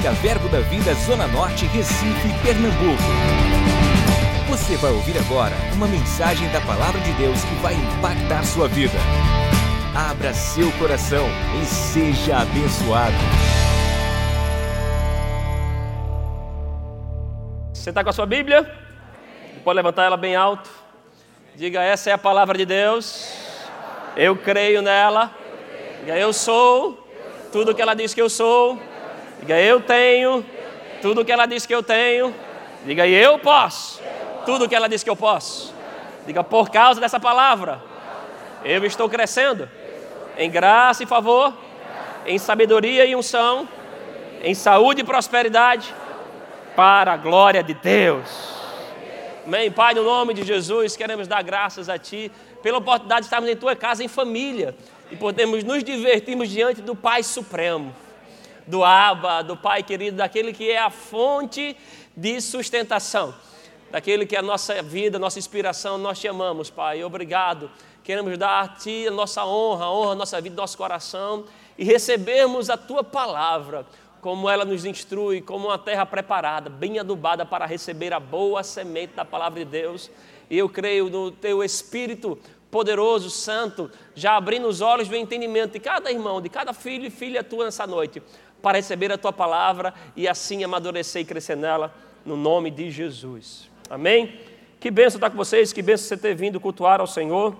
Evangélica Verbo da Vida Zona Norte, Recife, Pernambuco. Você vai ouvir agora uma mensagem da Palavra de Deus que vai impactar sua vida. Abra seu coração e seja abençoado. Você está com a sua Bíblia? Pode levantar ela bem alto. Diga: essa é a palavra de Deus. Eu creio nela. Eu sou tudo que ela diz que eu sou. Diga: eu tenho tudo que ela diz que eu tenho. Diga: eu posso tudo que ela diz que eu posso. Diga: por causa dessa palavra, eu estou crescendo em graça e favor, em sabedoria e unção, em saúde e prosperidade, para a glória de Deus. Amém. Pai, no nome de Jesus, queremos dar graças a Ti pela oportunidade de estarmos em Tua casa em família e podemos nos divertirmos diante do Pai Supremo, do Abba, do Pai querido, daquele que é a fonte de sustentação, daquele que é a nossa vida, nossa inspiração. Nós te amamos, Pai. Obrigado. Queremos dar a Ti a nossa honra, a honra a nossa vida, nosso coração e recebermos a Tua palavra como ela nos instrui, como uma terra preparada, bem adubada para receber a boa semente da palavra de Deus. E eu creio no Teu Espírito poderoso, santo, já abrindo os olhos do entendimento de cada irmão, de cada filho e filha tua nessa noite, para receber a tua palavra e assim amadurecer e crescer nela, no nome de Jesus. Amém? Que benção estar com vocês, que benção você ter vindo cultuar ao Senhor.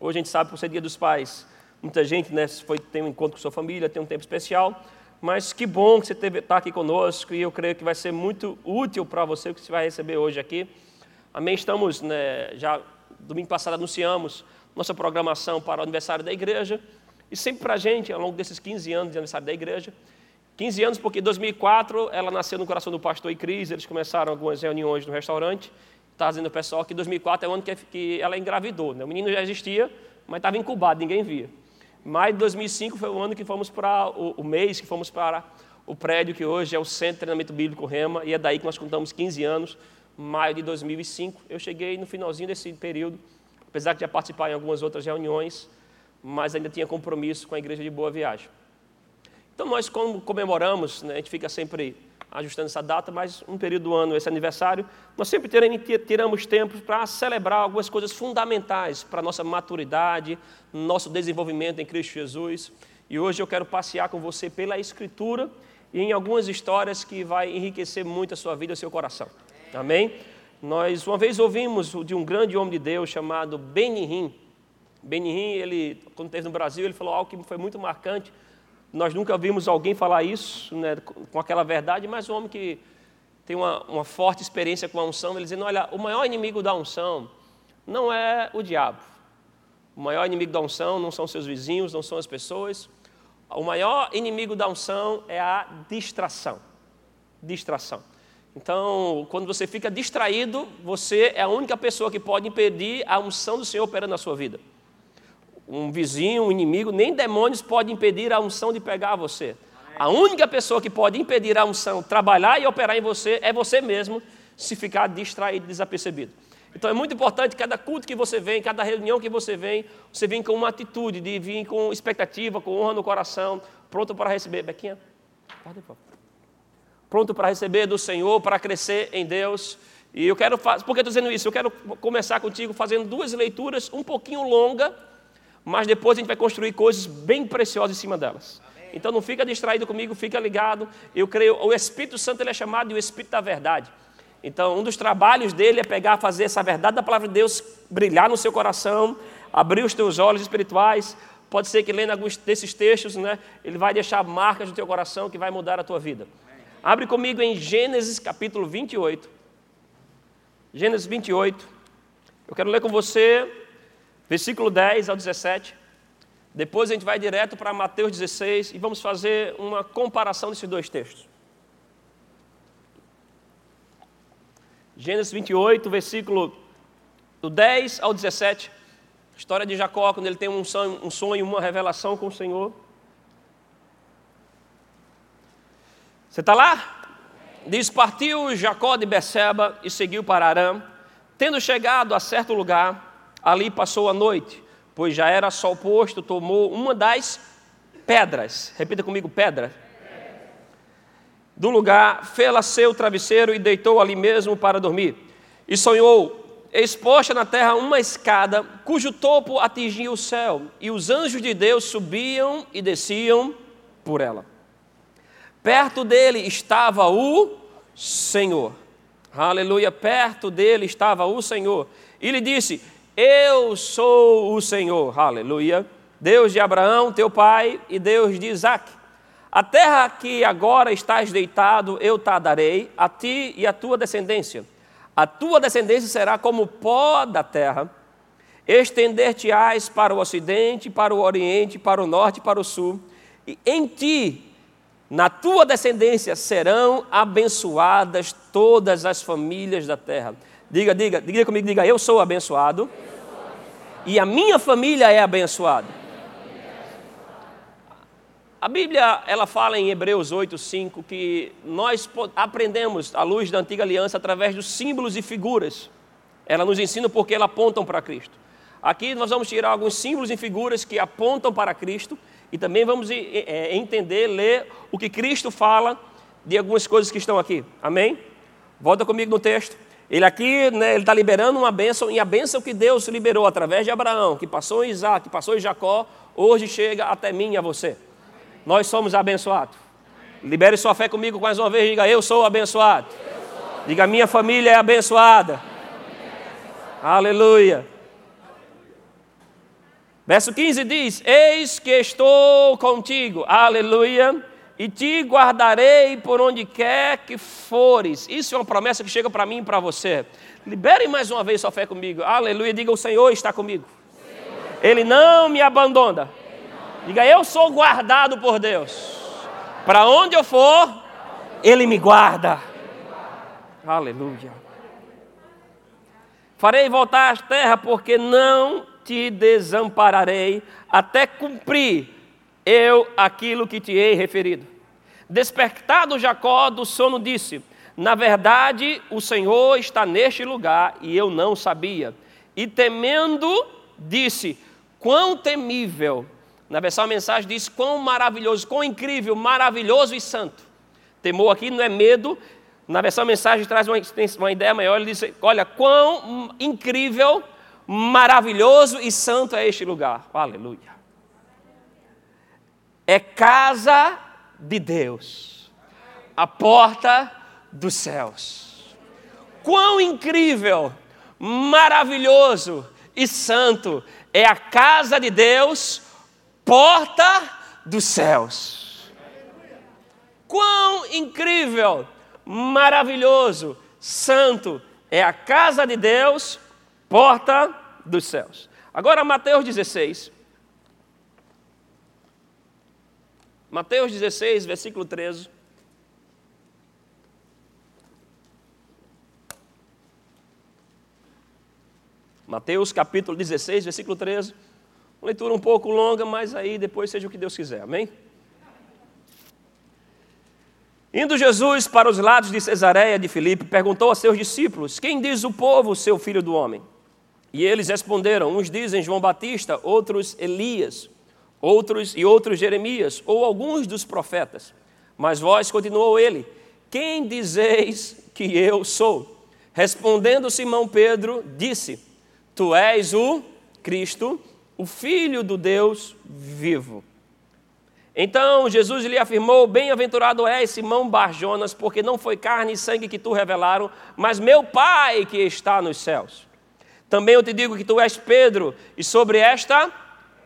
Hoje a gente sabe por ser dia dos pais, muita gente né, foi, tem um encontro com sua família, tem um tempo especial, mas que bom que você está aqui conosco e eu creio que vai ser muito útil para você o que você vai receber hoje aqui. Amém? Estamos né, já domingo passado anunciamos nossa programação para o aniversário da igreja. E sempre para a gente, ao longo desses 15 anos de aniversário da igreja, 15 anos porque em 2004 ela nasceu no coração do pastor e Cris, eles começaram algumas reuniões no restaurante. Está dizendo o pessoal que 2004 é o ano que, ela engravidou. Né? O menino já existia, mas estava incubado, ninguém via. De 2005 foi o ano que fomos para o, o mês que fomos para o prédio que hoje é o Centro de Treinamento Bíblico Rema, e é daí que nós contamos 15 anos maio de 2005. Eu cheguei no finalzinho desse período, apesar de já participar em algumas outras reuniões, mas ainda tinha compromisso com a igreja de Boa Viagem. Então nós como comemoramos, né, a gente fica sempre ajustando essa data, mas um período do ano, esse aniversário, nós sempre tiramos tempo para celebrar algumas coisas fundamentais para a nossa maturidade, nosso desenvolvimento em Cristo Jesus. E hoje eu quero passear com você pela Escritura e em algumas histórias que vai enriquecer muito a sua vida e o seu coração. Amém? Nós uma vez ouvimos de um grande homem de Deus chamado Benihim. Benihim, ele, quando esteve no Brasil, ele falou algo que foi muito marcante. Nós nunca vimos alguém falar isso né, com aquela verdade, mas um homem que tem uma, uma forte experiência com a unção, ele dizendo: olha, o maior inimigo da unção não é o diabo. O maior inimigo da unção não são seus vizinhos, não são as pessoas. O maior inimigo da unção é a distração. Distração. Então, quando você fica distraído, você é a única pessoa que pode impedir a unção do Senhor operando na sua vida. Um vizinho, um inimigo, nem demônios podem impedir a unção de pegar você. A única pessoa que pode impedir a unção trabalhar e operar em você é você mesmo, se ficar distraído, desapercebido. Então é muito importante cada culto que você vem, cada reunião que você vem, você vem com uma atitude de vir com expectativa, com honra no coração, pronto para receber. Bequinha, pronto para receber do Senhor, para crescer em Deus. E eu quero fazer, por que estou dizendo isso? Eu quero começar contigo fazendo duas leituras um pouquinho longa, mas depois a gente vai construir coisas bem preciosas em cima delas. Então não fica distraído comigo, fica ligado. Eu creio, o Espírito Santo ele é chamado de o Espírito da verdade. Então, um dos trabalhos dele é pegar, fazer essa verdade da palavra de Deus brilhar no seu coração, abrir os teus olhos espirituais. Pode ser que lendo alguns desses textos, né, ele vai deixar marcas no teu coração que vai mudar a tua vida. Abre comigo em Gênesis capítulo 28. Gênesis 28. Eu quero ler com você versículo 10 ao 17. Depois a gente vai direto para Mateus 16 e vamos fazer uma comparação desses dois textos. Gênesis 28, versículo do 10 ao 17. História de Jacó, quando ele tem um sonho, um sonho, uma revelação com o Senhor. Você está lá? Diz: Partiu Jacó de Beceba e seguiu para Arã. Tendo chegado a certo lugar, ali passou a noite, pois já era sol posto, tomou uma das pedras. Repita comigo: pedra. do lugar, fê-la seu travesseiro e deitou ali mesmo para dormir. E sonhou, exposta na terra uma escada, cujo topo atingia o céu, e os anjos de Deus subiam e desciam por ela. Perto dele estava o Senhor. Aleluia, perto dele estava o Senhor. E lhe disse: Eu sou o Senhor. Aleluia. Deus de Abraão, teu pai, e Deus de Isaac. A terra que agora estás deitado, eu te darei, a ti e a tua descendência. A tua descendência será como pó da terra. Estender-te-ás para o ocidente, para o oriente, para o norte, para o sul. E em ti, na tua descendência, serão abençoadas todas as famílias da terra. Diga, diga, diga comigo, diga, eu sou abençoado. E a minha família é abençoada. A Bíblia, ela fala em Hebreus 8, 5, que nós aprendemos a luz da antiga aliança através dos símbolos e figuras. Ela nos ensina porque elas apontam para Cristo. Aqui nós vamos tirar alguns símbolos e figuras que apontam para Cristo e também vamos é, entender, ler o que Cristo fala de algumas coisas que estão aqui. Amém? Volta comigo no texto. Ele aqui, né, está liberando uma bênção, e a bênção que Deus liberou através de Abraão, que passou em Isaac, que passou em Jacó, hoje chega até mim e a você nós somos abençoados. Libere sua fé comigo mais uma vez, diga: Eu sou abençoado. Diga: Minha família é abençoada. Aleluia. Verso 15 diz: Eis que estou contigo, aleluia, e te guardarei por onde quer que fores. Isso é uma promessa que chega para mim e para você. Libere mais uma vez sua fé comigo, aleluia. Diga: O Senhor está comigo, Ele não me abandona. Diga, eu sou guardado por Deus. Para onde eu for, Ele me guarda. Aleluia. Farei voltar à terra, porque não te desampararei, até cumprir eu aquilo que te hei referido. Despertado Jacó do sono, disse: Na verdade, o Senhor está neste lugar e eu não sabia. E temendo, disse: Quão temível na versão a mensagem diz quão maravilhoso, quão incrível, maravilhoso e santo. Temor aqui não é medo. Na versão a mensagem traz uma, uma ideia maior. Ele diz: Olha, quão incrível, maravilhoso e santo é este lugar. Aleluia. É casa de Deus, a porta dos céus. Quão incrível, maravilhoso e santo é a casa de Deus, porta dos céus. Quão incrível, maravilhoso, santo é a casa de Deus, porta dos céus. Agora, Mateus 16. Mateus 16, versículo 13. Mateus capítulo 16, versículo 13. Uma leitura um pouco longa, mas aí depois seja o que Deus quiser, amém? Indo Jesus para os lados de Cesareia de Filipe, perguntou a seus discípulos: Quem diz o povo seu filho do homem? E eles responderam: Uns dizem João Batista, outros Elias, outros e outros Jeremias, ou alguns dos profetas. Mas vós, continuou ele, quem dizeis que eu sou? Respondendo Simão Pedro, disse: Tu és o Cristo, o Filho do Deus vivo. Então Jesus lhe afirmou: Bem-aventurado és, Simão Barjonas, porque não foi carne e sangue que tu revelaram, mas meu Pai que está nos céus. Também eu te digo que tu és Pedro, e sobre esta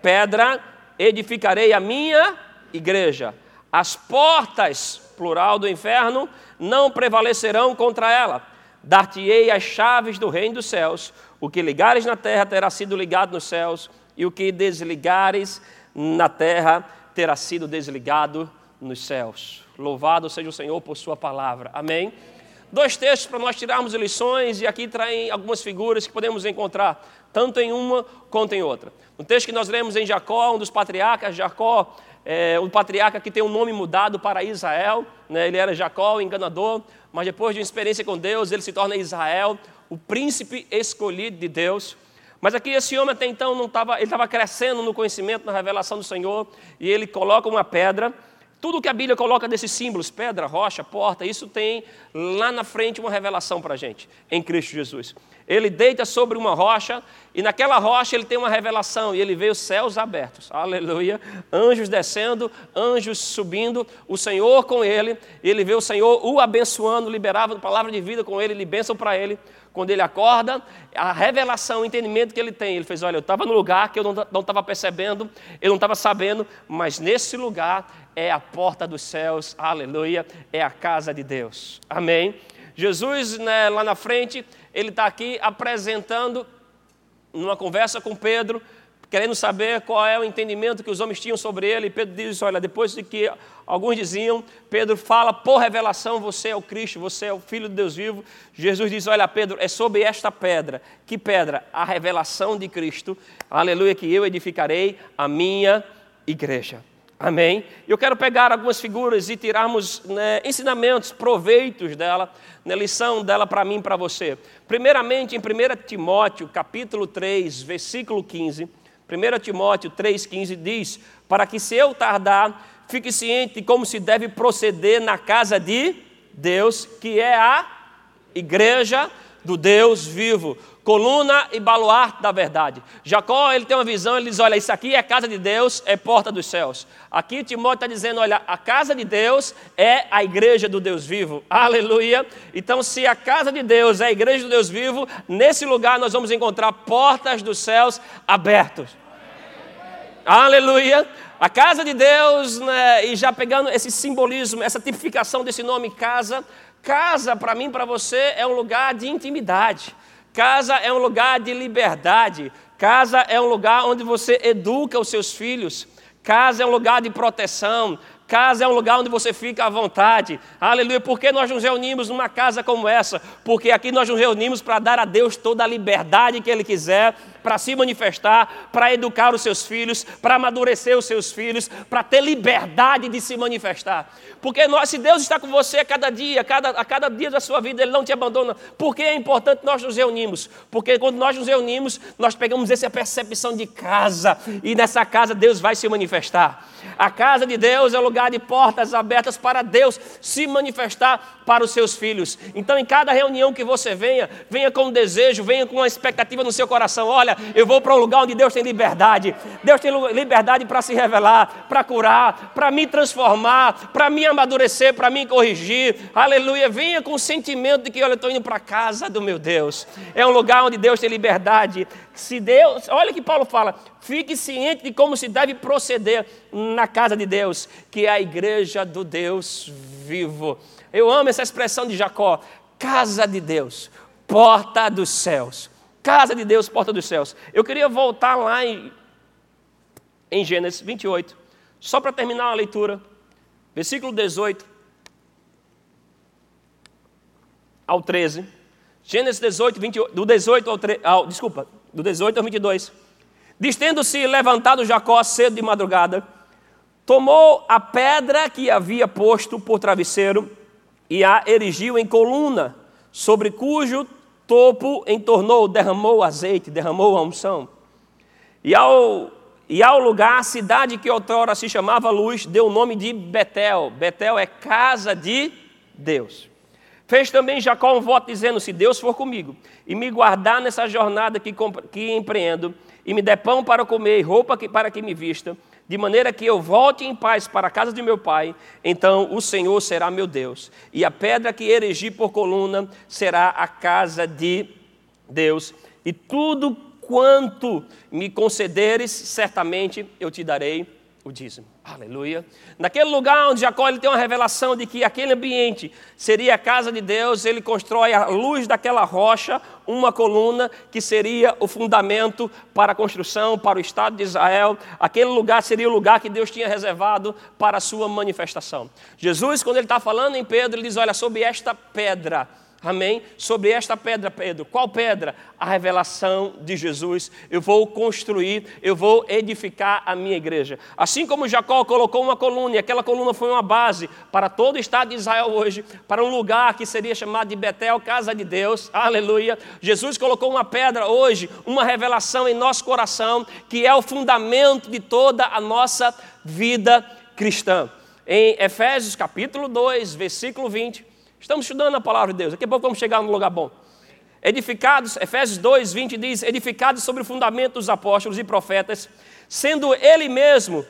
pedra edificarei a minha igreja. As portas, plural do inferno, não prevalecerão contra ela. Dar-te-ei as chaves do reino dos céus. O que ligares na terra terá sido ligado nos céus e o que desligares na terra terá sido desligado nos céus. Louvado seja o Senhor por Sua palavra. Amém. Dois textos para nós tirarmos lições, e aqui traem algumas figuras que podemos encontrar, tanto em uma quanto em outra. No texto que nós lemos em Jacó, um dos patriarcas, Jacó, é, um patriarca que tem um nome mudado para Israel, né? ele era Jacó, o enganador, mas depois de uma experiência com Deus, ele se torna Israel, o príncipe escolhido de Deus. Mas aqui esse homem até então não estava, ele estava crescendo no conhecimento, na revelação do Senhor, e ele coloca uma pedra, Tudo que a Bíblia coloca desses símbolos, pedra, rocha, porta, isso tem lá na frente uma revelação para a gente, em Cristo Jesus. Ele deita sobre uma rocha e naquela rocha ele tem uma revelação e ele vê os céus abertos. Aleluia. Anjos descendo, anjos subindo, o Senhor com ele. Ele vê o Senhor o abençoando, liberava palavra de vida com ele, ele bênção para ele. Quando ele acorda, a revelação, o entendimento que ele tem, ele fez: Olha, eu estava no lugar que eu não estava percebendo, eu não estava sabendo, mas nesse lugar é a porta dos céus, aleluia, é a casa de Deus. Amém. Jesus, né, lá na frente, ele está aqui apresentando, numa conversa com Pedro, querendo saber qual é o entendimento que os homens tinham sobre ele. E Pedro diz: Olha, depois de que alguns diziam, Pedro fala por revelação: Você é o Cristo, você é o Filho de Deus vivo. Jesus diz: Olha, Pedro, é sobre esta pedra. Que pedra? A revelação de Cristo. Aleluia, que eu edificarei a minha igreja. Amém? Eu quero pegar algumas figuras e tirarmos né, ensinamentos, proveitos dela, né, lição dela para mim e para você. Primeiramente, em 1 Timóteo, capítulo 3, versículo 15, 1 Timóteo 3,15 diz: Para que se eu tardar, fique ciente como se deve proceder na casa de Deus, que é a igreja do Deus vivo, coluna e baluarte da verdade. Jacó, ele tem uma visão, ele diz, olha, isso aqui é casa de Deus, é porta dos céus. Aqui Timóteo está dizendo, olha, a casa de Deus é a igreja do Deus vivo. Aleluia. Então, se a casa de Deus é a igreja do Deus vivo, nesse lugar nós vamos encontrar portas dos céus abertos. Aleluia. A casa de Deus, né, e já pegando esse simbolismo, essa tipificação desse nome casa, casa para mim, para você, é um lugar de intimidade. Casa é um lugar de liberdade. Casa é um lugar onde você educa os seus filhos. Casa é um lugar de proteção. Casa é um lugar onde você fica à vontade. Aleluia. Por que nós nos reunimos numa casa como essa? Porque aqui nós nos reunimos para dar a Deus toda a liberdade que Ele quiser, para se manifestar, para educar os seus filhos, para amadurecer os seus filhos, para ter liberdade de se manifestar. Porque nós, se Deus está com você a cada dia, a cada, a cada dia da sua vida, Ele não te abandona. Por que é importante nós nos reunirmos? Porque quando nós nos reunimos, nós pegamos essa percepção de casa, e nessa casa Deus vai se manifestar. A casa de Deus é o lugar de portas abertas para Deus se manifestar para os seus filhos. Então, em cada reunião que você venha, venha com um desejo, venha com uma expectativa no seu coração. Olha, eu vou para um lugar onde Deus tem liberdade. Deus tem liberdade para se revelar, para curar, para me transformar, para me amadurecer, para me corrigir. Aleluia. Venha com o sentimento de que, olha, eu estou indo para a casa do meu Deus. É um lugar onde Deus tem liberdade. Se Deus, olha que Paulo fala, fique ciente de como se deve proceder na casa de Deus, que é a igreja do Deus vivo. Eu amo essa expressão de Jacó, casa de Deus, porta dos céus. Casa de Deus, porta dos céus. Eu queria voltar lá em, em Gênesis 28, só para terminar a leitura, versículo 18 ao 13. Gênesis 18, 28, do 18 ao 13, ao, desculpa, do 18 ao 22. Diz: Tendo-se levantado Jacó cedo de madrugada, tomou a pedra que havia posto por travesseiro e a erigiu em coluna, sobre cujo topo entornou, derramou azeite, derramou a unção. E ao, e ao lugar, a cidade que outrora se chamava Luz, deu o nome de Betel. Betel é casa de Deus. Fez também Jacó um voto dizendo: Se Deus for comigo e me guardar nessa jornada que, que empreendo, e me der pão para comer e roupa que, para que me vista, de maneira que eu volte em paz para a casa de meu pai, então o Senhor será meu Deus, e a pedra que erigi por coluna será a casa de Deus, e tudo quanto me concederes, certamente eu te darei o dízimo. Aleluia. Naquele lugar onde Jacó ele tem uma revelação de que aquele ambiente seria a casa de Deus, ele constrói a luz daquela rocha uma coluna que seria o fundamento para a construção, para o Estado de Israel. Aquele lugar seria o lugar que Deus tinha reservado para a sua manifestação. Jesus, quando ele está falando em Pedro, ele diz: Olha, sobre esta pedra Amém? Sobre esta pedra, Pedro. Qual pedra? A revelação de Jesus. Eu vou construir, eu vou edificar a minha igreja. Assim como Jacó colocou uma coluna, e aquela coluna foi uma base para todo o estado de Israel hoje, para um lugar que seria chamado de Betel, casa de Deus. Aleluia. Jesus colocou uma pedra hoje, uma revelação em nosso coração, que é o fundamento de toda a nossa vida cristã. em Efésios capítulo 2, versículo 20. Estamos estudando a palavra de Deus. Daqui a pouco vamos chegar num lugar bom. Edificados, Efésios 2, 20 diz: edificados sobre o fundamento dos apóstolos e profetas, sendo Ele mesmo,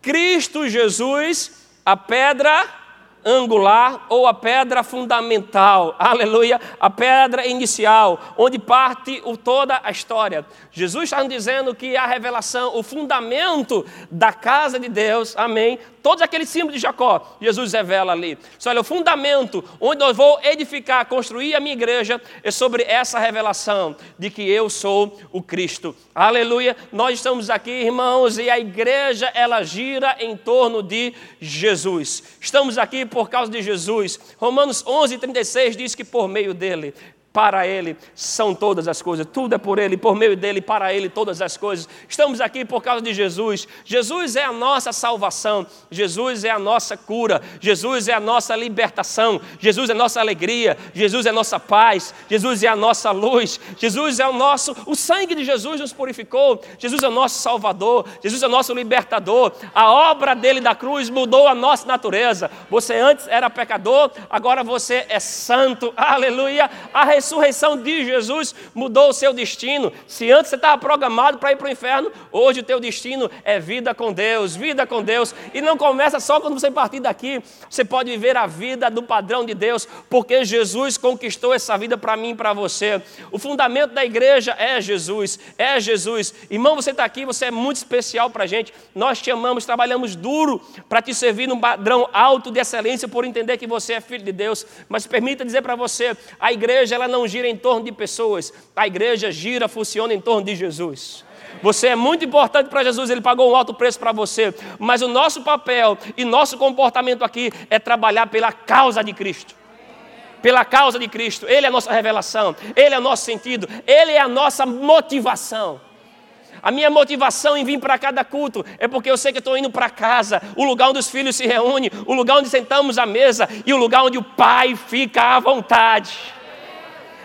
Cristo Jesus, a pedra angular ou a pedra fundamental, aleluia, a pedra inicial, onde parte o, toda a história. Jesus está dizendo que a revelação, o fundamento da casa de Deus, amém, todos aqueles símbolos de Jacó, Jesus revela ali. Só olha, o fundamento onde eu vou edificar, construir a minha igreja é sobre essa revelação de que eu sou o Cristo. Aleluia. Nós estamos aqui, irmãos, e a igreja ela gira em torno de Jesus. Estamos aqui por causa de Jesus. Romanos 11:36 diz que por meio dele para Ele são todas as coisas, tudo é por Ele, por meio dele, para Ele todas as coisas. Estamos aqui por causa de Jesus. Jesus é a nossa salvação, Jesus é a nossa cura, Jesus é a nossa libertação, Jesus é a nossa alegria, Jesus é a nossa paz, Jesus é a nossa luz, Jesus é o nosso, o sangue de Jesus nos purificou, Jesus é o nosso Salvador, Jesus é o nosso libertador. A obra dele da cruz mudou a nossa natureza. Você antes era pecador, agora você é santo. Aleluia. A ressurreição de Jesus mudou o seu destino. Se antes você estava programado para ir para o inferno, hoje o teu destino é vida com Deus, vida com Deus. E não começa só quando você partir daqui. Você pode viver a vida do padrão de Deus, porque Jesus conquistou essa vida para mim e para você. O fundamento da igreja é Jesus, é Jesus. Irmão, você está aqui, você é muito especial para a gente. Nós te amamos, trabalhamos duro para te servir num padrão alto de excelência, por entender que você é filho de Deus. Mas permita dizer para você, a igreja ela não gira em torno de pessoas, a igreja gira, funciona em torno de Jesus. Você é muito importante para Jesus, ele pagou um alto preço para você, mas o nosso papel e nosso comportamento aqui é trabalhar pela causa de Cristo. Pela causa de Cristo, Ele é a nossa revelação, Ele é o nosso sentido, Ele é a nossa motivação. A minha motivação em vir para cada culto é porque eu sei que estou indo para casa, o lugar onde os filhos se reúnem, o lugar onde sentamos à mesa e o lugar onde o pai fica à vontade.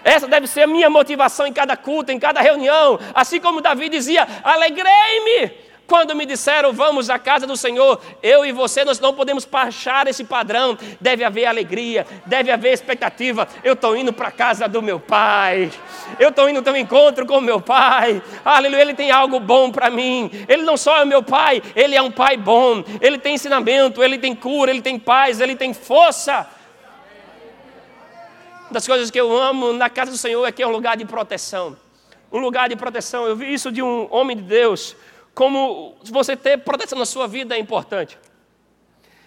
Essa deve ser a minha motivação em cada culto, em cada reunião. Assim como Davi dizia: Alegrei-me quando me disseram vamos à casa do Senhor, eu e você, nós não podemos baixar esse padrão. Deve haver alegria, deve haver expectativa. Eu estou indo para a casa do meu pai, eu estou indo ter um encontro com o meu pai. Aleluia, ele tem algo bom para mim. Ele não só é meu pai, ele é um pai bom. Ele tem ensinamento, ele tem cura, ele tem paz, ele tem força das coisas que eu amo na casa do Senhor é que é um lugar de proteção. Um lugar de proteção. Eu vi isso de um homem de Deus, como você ter proteção na sua vida é importante.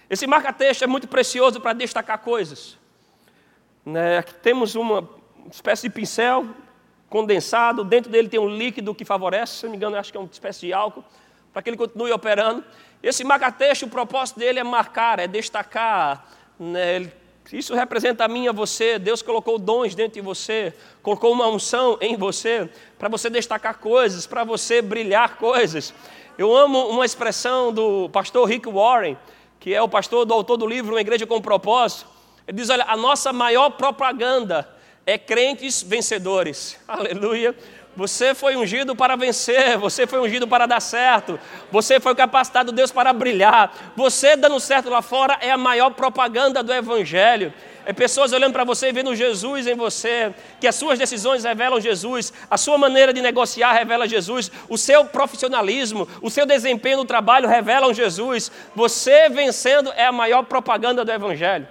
Esse marca-texto é muito precioso para destacar coisas. Né? Aqui temos uma espécie de pincel condensado, dentro dele tem um líquido que favorece, se não me engano, acho que é uma espécie de álcool, para que ele continue operando. Esse marca-texto, o propósito dele é marcar, é destacar, né? ele isso representa a mim a você. Deus colocou dons dentro de você, colocou uma unção em você, para você destacar coisas, para você brilhar coisas. Eu amo uma expressão do pastor Rick Warren, que é o pastor do autor do livro Uma Igreja com Propósito. Ele diz: Olha, a nossa maior propaganda é crentes vencedores. Aleluia. Você foi ungido para vencer, você foi ungido para dar certo, você foi capacitado Deus para brilhar. Você dando certo lá fora é a maior propaganda do Evangelho. É pessoas olhando para você e vendo Jesus em você, que as suas decisões revelam Jesus, a sua maneira de negociar revela Jesus, o seu profissionalismo, o seu desempenho no trabalho revelam Jesus. Você vencendo é a maior propaganda do Evangelho.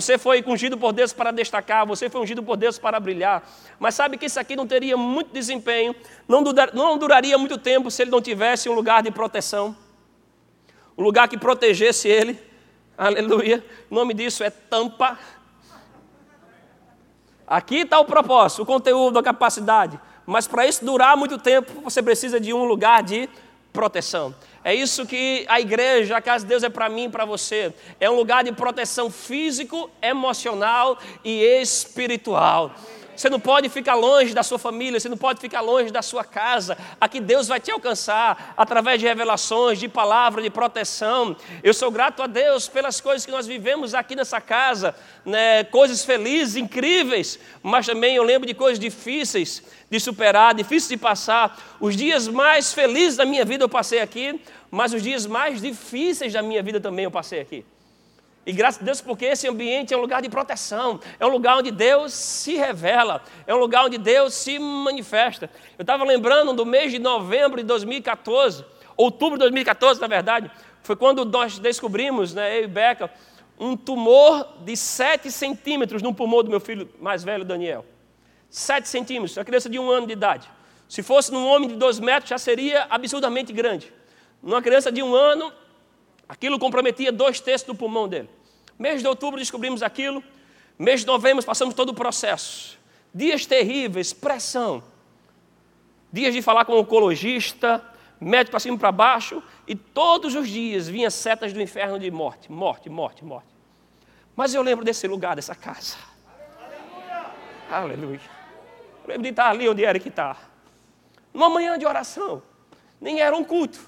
Você foi ungido por Deus para destacar, você foi ungido por Deus para brilhar. Mas sabe que isso aqui não teria muito desempenho, não, durar, não duraria muito tempo se ele não tivesse um lugar de proteção, um lugar que protegesse ele. Aleluia. O nome disso é tampa. Aqui está o propósito, o conteúdo, a capacidade. Mas para isso durar muito tempo, você precisa de um lugar de proteção. É isso que a igreja, a casa de Deus é para mim e para você. É um lugar de proteção físico, emocional e espiritual. Você não pode ficar longe da sua família, você não pode ficar longe da sua casa. Aqui Deus vai te alcançar através de revelações, de palavra, de proteção. Eu sou grato a Deus pelas coisas que nós vivemos aqui nessa casa, né? coisas felizes, incríveis, mas também eu lembro de coisas difíceis de superar, difíceis de passar. Os dias mais felizes da minha vida eu passei aqui, mas os dias mais difíceis da minha vida também eu passei aqui. E graças a Deus, porque esse ambiente é um lugar de proteção, é um lugar onde Deus se revela, é um lugar onde Deus se manifesta. Eu estava lembrando do mês de novembro de 2014, outubro de 2014, na verdade, foi quando nós descobrimos, né, eu e Beca, um tumor de 7 centímetros no pulmão do meu filho mais velho, Daniel. 7 centímetros, uma criança de um ano de idade. Se fosse num homem de dois metros, já seria absurdamente grande. Numa criança de um ano, aquilo comprometia dois terços do pulmão dele. Mês de outubro descobrimos aquilo. Mês de novembro passamos todo o processo. Dias terríveis, pressão. Dias de falar com o oncologista, médico para cima e para baixo, e todos os dias vinha setas do inferno de morte, morte, morte, morte. Mas eu lembro desse lugar, dessa casa. Aleluia. Aleluia. Eu lembro de estar ali onde era que está. Numa manhã de oração. Nem era um culto.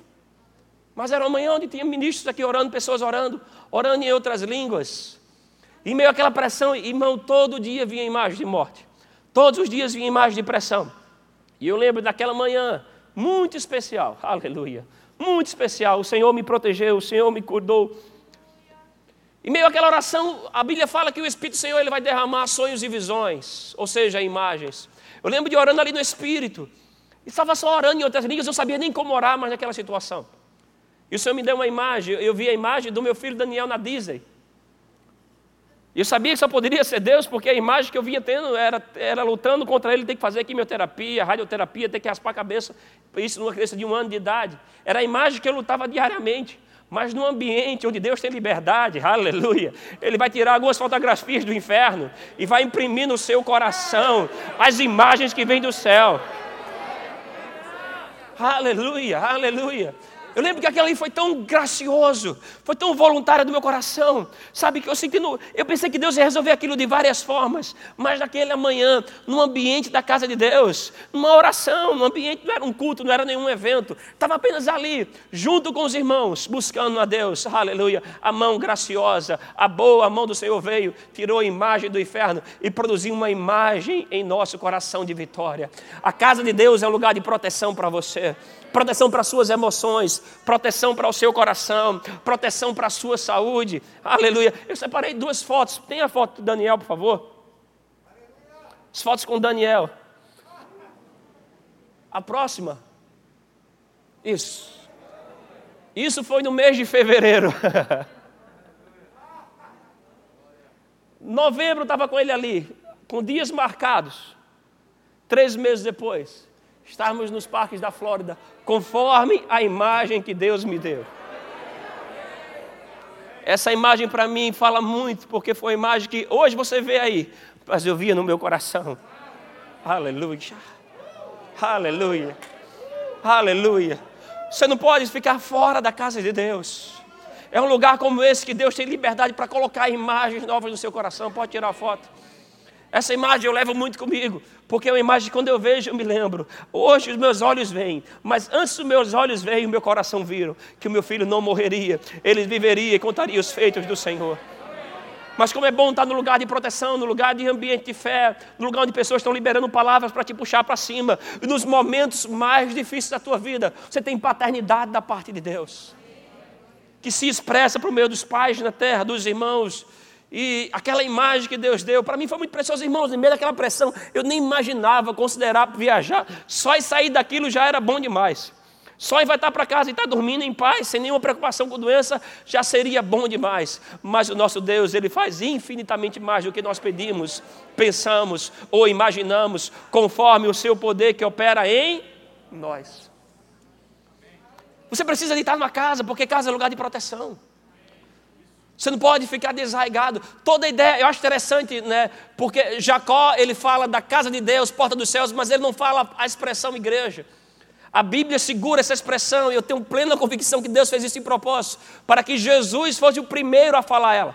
Mas era uma manhã onde tinha ministros aqui orando, pessoas orando, orando em outras línguas. E meio àquela pressão, irmão, todo dia vinha imagem de morte. Todos os dias vinha imagem de pressão. E eu lembro daquela manhã, muito especial, aleluia, muito especial. O Senhor me protegeu, o Senhor me cuidou. E meio àquela oração, a Bíblia fala que o Espírito do Senhor ele vai derramar sonhos e visões, ou seja, imagens. Eu lembro de orando ali no Espírito. E estava só orando em outras línguas, eu sabia nem como orar mais naquela situação. E o Senhor me deu uma imagem, eu vi a imagem do meu filho Daniel na Disney. Eu sabia que só poderia ser Deus, porque a imagem que eu vinha tendo era, era lutando contra ele, ter que fazer quimioterapia, radioterapia, ter que raspar a cabeça, isso numa criança de um ano de idade. Era a imagem que eu lutava diariamente. Mas num ambiente onde Deus tem liberdade, aleluia, Ele vai tirar algumas fotografias do inferno e vai imprimir no seu coração as imagens que vêm do céu. Aleluia, aleluia. Eu lembro que aquilo ali foi tão gracioso, foi tão voluntário do meu coração. Sabe que eu senti, no, eu pensei que Deus ia resolver aquilo de várias formas, mas naquele amanhã, no ambiente da casa de Deus, numa oração, no ambiente não era um culto, não era nenhum evento, estava apenas ali, junto com os irmãos, buscando a Deus, aleluia. A mão graciosa, a boa mão do Senhor veio, tirou a imagem do inferno e produziu uma imagem em nosso coração de vitória. A casa de Deus é um lugar de proteção para você proteção para suas emoções, proteção para o seu coração, proteção para a sua saúde. Aleluia. Eu separei duas fotos. Tem a foto do Daniel, por favor? As fotos com Daniel. A próxima. Isso. Isso foi no mês de fevereiro. Novembro estava com ele ali, com dias marcados. Três meses depois, estávamos nos parques da Flórida, conforme a imagem que Deus me deu. Essa imagem para mim fala muito, porque foi a imagem que hoje você vê aí, mas eu via no meu coração. Aleluia. Aleluia. Aleluia. Você não pode ficar fora da casa de Deus. É um lugar como esse que Deus tem liberdade para colocar imagens novas no seu coração. Pode tirar foto. Essa imagem eu levo muito comigo, porque é uma imagem que quando eu vejo eu me lembro. Hoje os meus olhos veem, mas antes os meus olhos veem, o meu coração viram que o meu filho não morreria, ele viveria e contaria os feitos do Senhor. Mas como é bom estar no lugar de proteção, no lugar de ambiente de fé, no lugar onde pessoas estão liberando palavras para te puxar para cima. Nos momentos mais difíceis da tua vida, você tem paternidade da parte de Deus. Que se expressa por meio dos pais na terra, dos irmãos, e aquela imagem que Deus deu, para mim foi muito preciosa, irmãos, no meio daquela pressão, eu nem imaginava considerar viajar, só em sair daquilo já era bom demais. Só em vai estar para casa e estar dormindo em paz, sem nenhuma preocupação com doença, já seria bom demais. Mas o nosso Deus, Ele faz infinitamente mais do que nós pedimos, pensamos ou imaginamos, conforme o seu poder que opera em nós. Você precisa de estar numa casa, porque casa é lugar de proteção. Você não pode ficar desarraigado. Toda ideia, eu acho interessante, né? Porque Jacó, ele fala da casa de Deus, porta dos céus, mas ele não fala a expressão igreja. A Bíblia segura essa expressão e eu tenho plena convicção que Deus fez isso em propósito, para que Jesus fosse o primeiro a falar ela.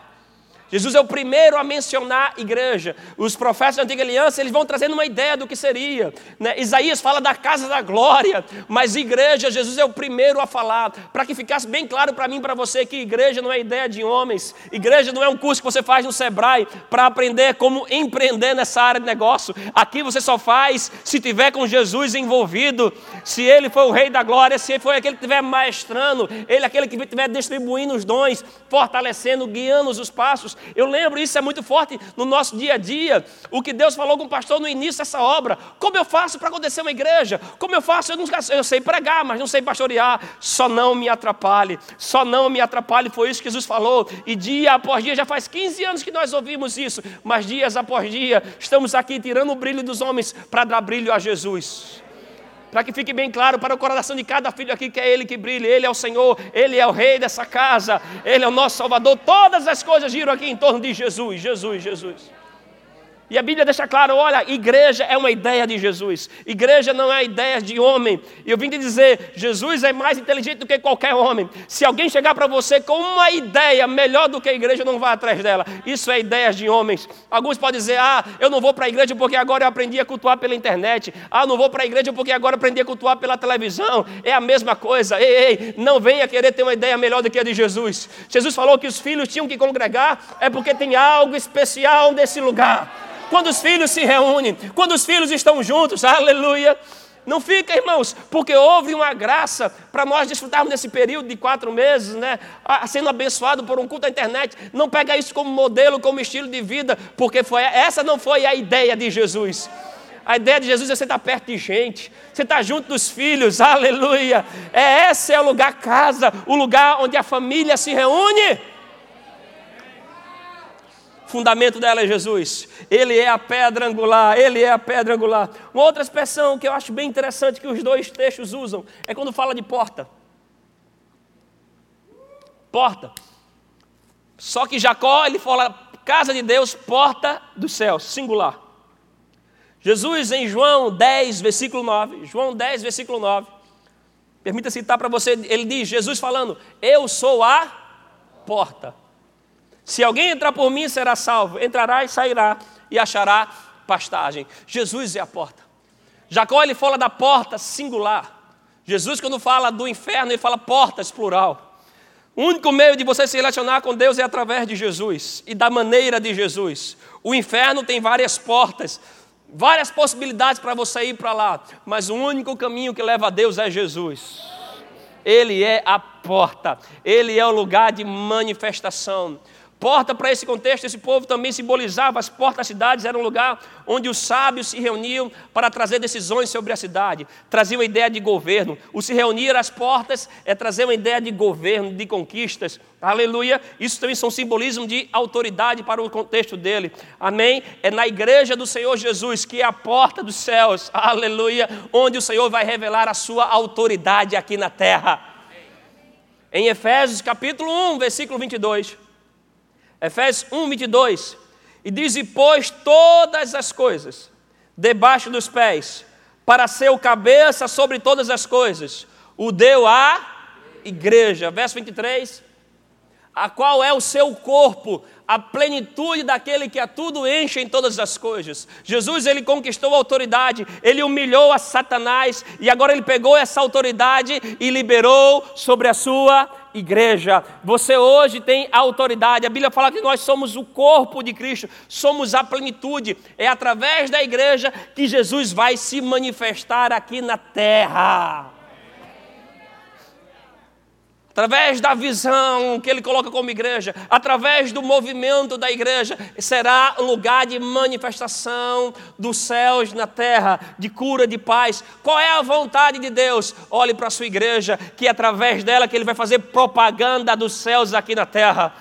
Jesus é o primeiro a mencionar igreja. Os profetas da antiga aliança, eles vão trazendo uma ideia do que seria. Né? Isaías fala da casa da glória, mas igreja, Jesus é o primeiro a falar. Para que ficasse bem claro para mim e para você que igreja não é ideia de homens. Igreja não é um curso que você faz no Sebrae para aprender como empreender nessa área de negócio. Aqui você só faz se tiver com Jesus envolvido, se ele for o rei da glória, se ele for aquele que estiver maestrando, ele é aquele que estiver distribuindo os dons, fortalecendo, guiando os passos. Eu lembro, isso é muito forte no nosso dia a dia. O que Deus falou com o pastor no início dessa obra. Como eu faço para acontecer uma igreja? Como eu faço? Eu, não, eu sei pregar, mas não sei pastorear. Só não me atrapalhe. Só não me atrapalhe. Foi isso que Jesus falou. E dia após dia, já faz 15 anos que nós ouvimos isso. Mas dias após dia, estamos aqui tirando o brilho dos homens para dar brilho a Jesus para que fique bem claro para o coração de cada filho aqui que é Ele que brilha, Ele é o Senhor, Ele é o Rei dessa casa, Ele é o nosso Salvador. Todas as coisas giram aqui em torno de Jesus, Jesus, Jesus. E a Bíblia deixa claro: olha, igreja é uma ideia de Jesus, igreja não é ideia de homem. E eu vim te dizer: Jesus é mais inteligente do que qualquer homem. Se alguém chegar para você com uma ideia melhor do que a igreja, não vá atrás dela. Isso é ideia de homens. Alguns podem dizer: ah, eu não vou para a igreja porque agora eu aprendi a cultuar pela internet. Ah, não vou para a igreja porque agora aprendi a cultuar pela televisão. É a mesma coisa. Ei, ei, não venha querer ter uma ideia melhor do que a de Jesus. Jesus falou que os filhos tinham que congregar, é porque tem algo especial nesse lugar quando os filhos se reúnem, quando os filhos estão juntos, aleluia. Não fica, irmãos, porque houve uma graça para nós desfrutarmos desse período de quatro meses, né? Sendo abençoado por um culto da internet. Não pega isso como modelo, como estilo de vida, porque foi, essa não foi a ideia de Jesus. A ideia de Jesus é você estar perto de gente, você estar junto dos filhos, aleluia. É, esse é o lugar casa, o lugar onde a família se reúne fundamento dela é Jesus. Ele é a pedra angular, ele é a pedra angular. Uma outra expressão que eu acho bem interessante que os dois textos usam é quando fala de porta. Porta. Só que Jacó, ele fala casa de Deus, porta do céu, singular. Jesus em João 10, versículo 9, João 10, versículo 9, permita citar para você, ele diz, Jesus falando, eu sou a porta. Se alguém entrar por mim, será salvo. Entrará e sairá e achará pastagem. Jesus é a porta. Jacó ele fala da porta singular. Jesus, quando fala do inferno, ele fala portas plural. O único meio de você se relacionar com Deus é através de Jesus e da maneira de Jesus. O inferno tem várias portas, várias possibilidades para você ir para lá, mas o único caminho que leva a Deus é Jesus. Ele é a porta, ele é o lugar de manifestação. Porta, para esse contexto, esse povo também simbolizava as portas das cidades, era um lugar onde os sábios se reuniam para trazer decisões sobre a cidade, traziam uma ideia de governo. O se reunir às portas é trazer uma ideia de governo, de conquistas. Aleluia. Isso também são simbolismo de autoridade para o contexto dele. Amém? É na igreja do Senhor Jesus, que é a porta dos céus. Aleluia. Onde o Senhor vai revelar a sua autoridade aqui na terra. Em Efésios capítulo 1, versículo 22. Efésios 1, 22. E diz: E pôs todas as coisas debaixo dos pés, para ser o cabeça sobre todas as coisas, o deu à igreja. Verso 23. A qual é o seu corpo, a plenitude daquele que a tudo enche em todas as coisas. Jesus ele conquistou a autoridade, ele humilhou a Satanás e agora ele pegou essa autoridade e liberou sobre a sua igreja. Você hoje tem autoridade. A Bíblia fala que nós somos o corpo de Cristo, somos a plenitude. É através da igreja que Jesus vai se manifestar aqui na terra através da visão que ele coloca como igreja, através do movimento da igreja, será lugar de manifestação dos céus na terra, de cura, de paz. Qual é a vontade de Deus? Olhe para a sua igreja, que é através dela que ele vai fazer propaganda dos céus aqui na terra.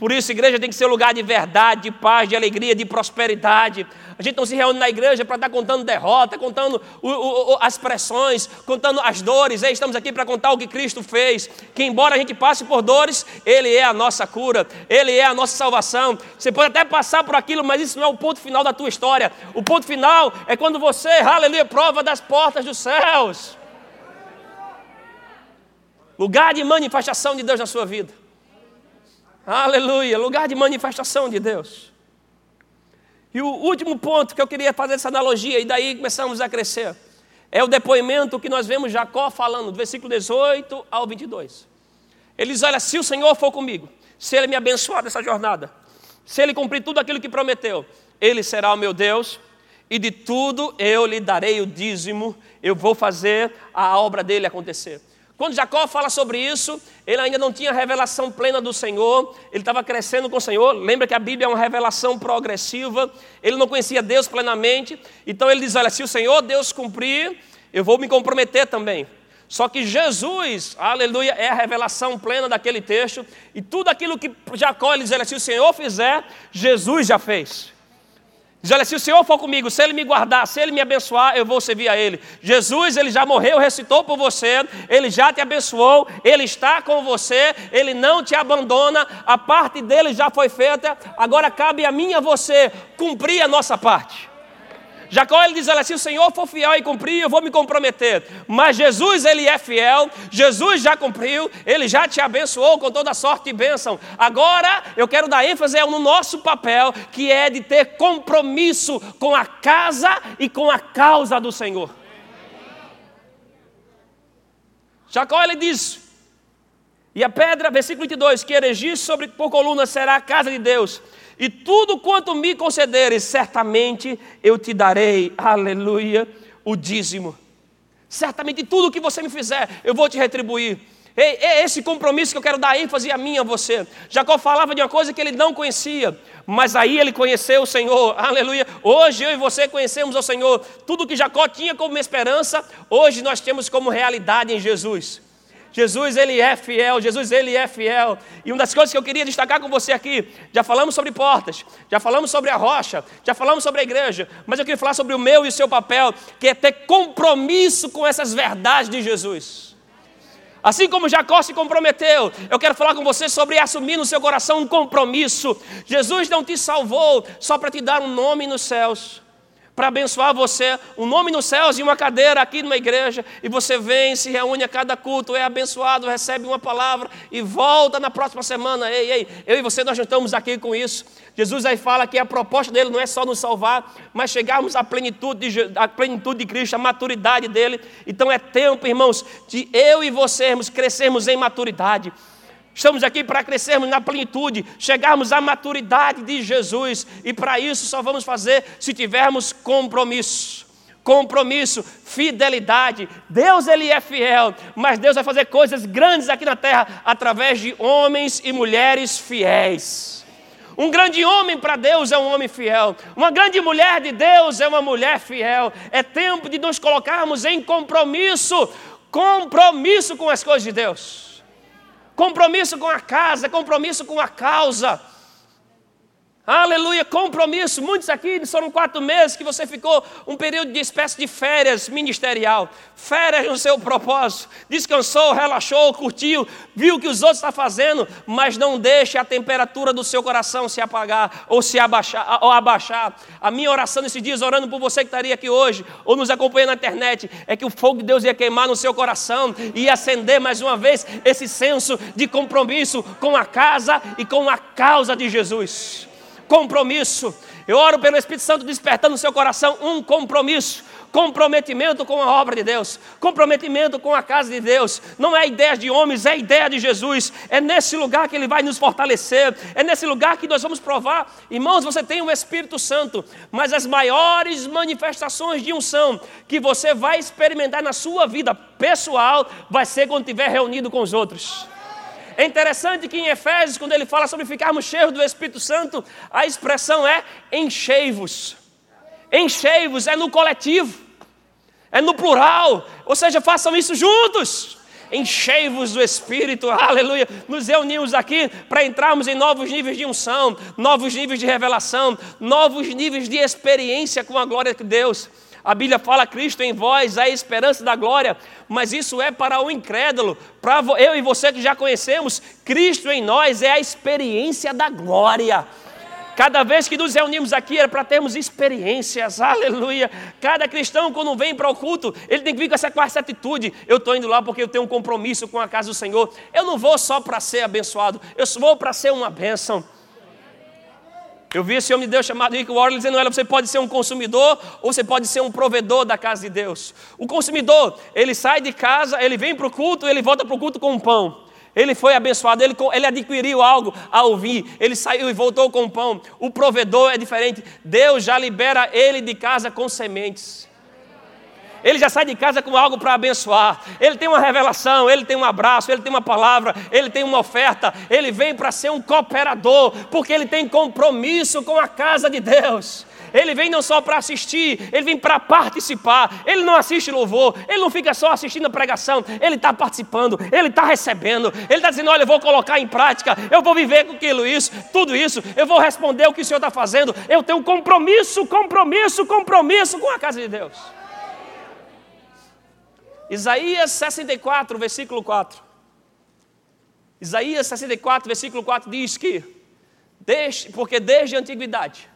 Por isso, a igreja tem que ser um lugar de verdade, de paz, de alegria, de prosperidade. A gente não se reúne na igreja para estar contando derrota, contando o, o, as pressões, contando as dores. Estamos aqui para contar o que Cristo fez. Que, embora a gente passe por dores, Ele é a nossa cura, Ele é a nossa salvação. Você pode até passar por aquilo, mas isso não é o ponto final da tua história. O ponto final é quando você, aleluia, prova das portas dos céus lugar de manifestação de Deus na sua vida. Aleluia, lugar de manifestação de Deus. E o último ponto que eu queria fazer essa analogia, e daí começamos a crescer, é o depoimento que nós vemos Jacó falando, do versículo 18 ao 22. Ele diz: Olha, se o Senhor for comigo, se Ele me abençoar nessa jornada, se Ele cumprir tudo aquilo que prometeu, Ele será o meu Deus, e de tudo eu lhe darei o dízimo, eu vou fazer a obra dele acontecer. Quando Jacó fala sobre isso, ele ainda não tinha revelação plena do Senhor, ele estava crescendo com o Senhor. Lembra que a Bíblia é uma revelação progressiva, ele não conhecia Deus plenamente. Então ele diz: Olha, se o Senhor Deus cumprir, eu vou me comprometer também. Só que Jesus, aleluia, é a revelação plena daquele texto, e tudo aquilo que Jacó ele diz: Olha, se o Senhor fizer, Jesus já fez. Diz, olha, se o Senhor for comigo, se Ele me guardar, se Ele me abençoar, eu vou servir a Ele. Jesus, Ele já morreu, ressuscitou por você, Ele já te abençoou, Ele está com você, Ele não te abandona, a parte dele já foi feita, agora cabe a mim e a você cumprir a nossa parte. Jacó ele diz: Olha, se o Senhor for fiel e cumprir, eu vou me comprometer. Mas Jesus, ele é fiel, Jesus já cumpriu, ele já te abençoou com toda sorte e bênção. Agora eu quero dar ênfase no nosso papel, que é de ter compromisso com a casa e com a causa do Senhor. Jacó ele diz: E a pedra, versículo 22, que erigir sobre por coluna será a casa de Deus e tudo quanto me concederes, certamente eu te darei, aleluia, o dízimo. Certamente tudo que você me fizer, eu vou te retribuir. É esse compromisso que eu quero dar ênfase a mim a você. Jacó falava de uma coisa que ele não conhecia, mas aí ele conheceu o Senhor, aleluia. Hoje eu e você conhecemos o Senhor. Tudo que Jacó tinha como esperança, hoje nós temos como realidade em Jesus. Jesus, ele é fiel, Jesus, ele é fiel. E uma das coisas que eu queria destacar com você aqui, já falamos sobre portas, já falamos sobre a rocha, já falamos sobre a igreja, mas eu queria falar sobre o meu e o seu papel, que é ter compromisso com essas verdades de Jesus. Assim como Jacó se comprometeu, eu quero falar com você sobre assumir no seu coração um compromisso. Jesus não te salvou só para te dar um nome nos céus para abençoar você, um nome nos céus e uma cadeira aqui numa igreja, e você vem, se reúne a cada culto, é abençoado, recebe uma palavra e volta na próxima semana. Ei, ei, eu e você nós não estamos aqui com isso. Jesus aí fala que a proposta dele não é só nos salvar, mas chegarmos à plenitude de, à plenitude de Cristo, à maturidade dele. Então é tempo, irmãos, de eu e você crescermos em maturidade. Estamos aqui para crescermos na plenitude, chegarmos à maturidade de Jesus, e para isso só vamos fazer se tivermos compromisso. Compromisso, fidelidade. Deus ele é fiel, mas Deus vai fazer coisas grandes aqui na terra através de homens e mulheres fiéis. Um grande homem para Deus é um homem fiel. Uma grande mulher de Deus é uma mulher fiel. É tempo de nos colocarmos em compromisso, compromisso com as coisas de Deus compromisso com a casa, compromisso com a causa. Aleluia, compromisso. Muitos aqui foram quatro meses que você ficou um período de espécie de férias ministerial. Férias no seu propósito. Descansou, relaxou, curtiu, viu o que os outros estão fazendo, mas não deixe a temperatura do seu coração se apagar ou se abaixar, ou abaixar. A minha oração nesses dias, orando por você que estaria aqui hoje, ou nos acompanhando na internet, é que o fogo de Deus ia queimar no seu coração e ia acender mais uma vez esse senso de compromisso com a casa e com a causa de Jesus compromisso. Eu oro pelo Espírito Santo despertando no seu coração um compromisso. Comprometimento com a obra de Deus, comprometimento com a casa de Deus. Não é ideia de homens, é ideia de Jesus. É nesse lugar que Ele vai nos fortalecer, é nesse lugar que nós vamos provar. Irmãos, você tem o Espírito Santo, mas as maiores manifestações de unção que você vai experimentar na sua vida pessoal vai ser quando estiver reunido com os outros. É interessante que em Efésios, quando ele fala sobre ficarmos cheios do Espírito Santo, a expressão é enchei-vos. Enchei-vos é no coletivo, é no plural, ou seja, façam isso juntos. Enchei-vos do Espírito, aleluia. Nos reunimos aqui para entrarmos em novos níveis de unção, novos níveis de revelação, novos níveis de experiência com a glória de Deus. A Bíblia fala Cristo em vós, a esperança da glória, mas isso é para o incrédulo. Para eu e você que já conhecemos, Cristo em nós é a experiência da glória. Cada vez que nos reunimos aqui era para termos experiências, aleluia. Cada cristão, quando vem para o culto, ele tem que vir com essa, essa atitude: eu estou indo lá porque eu tenho um compromisso com a casa do Senhor. Eu não vou só para ser abençoado, eu vou para ser uma bênção. Eu vi esse homem de Deus chamado Rick Warren dizendo: ela, você pode ser um consumidor ou você pode ser um provedor da casa de Deus. O consumidor, ele sai de casa, ele vem para o culto, ele volta para o culto com um pão. Ele foi abençoado, ele, ele adquiriu algo ao vir, ele saiu e voltou com pão. O provedor é diferente, Deus já libera ele de casa com sementes. Ele já sai de casa com algo para abençoar. Ele tem uma revelação, ele tem um abraço, ele tem uma palavra, ele tem uma oferta. Ele vem para ser um cooperador, porque ele tem compromisso com a casa de Deus. Ele vem não só para assistir, ele vem para participar. Ele não assiste louvor, ele não fica só assistindo a pregação, ele está participando, ele está recebendo, ele está dizendo: olha, eu vou colocar em prática, eu vou viver com aquilo, isso, tudo isso, eu vou responder o que o Senhor está fazendo. Eu tenho compromisso, compromisso, compromisso com a casa de Deus. Isaías 64, versículo 4. Isaías 64, versículo 4 diz que, desde, porque desde a antiguidade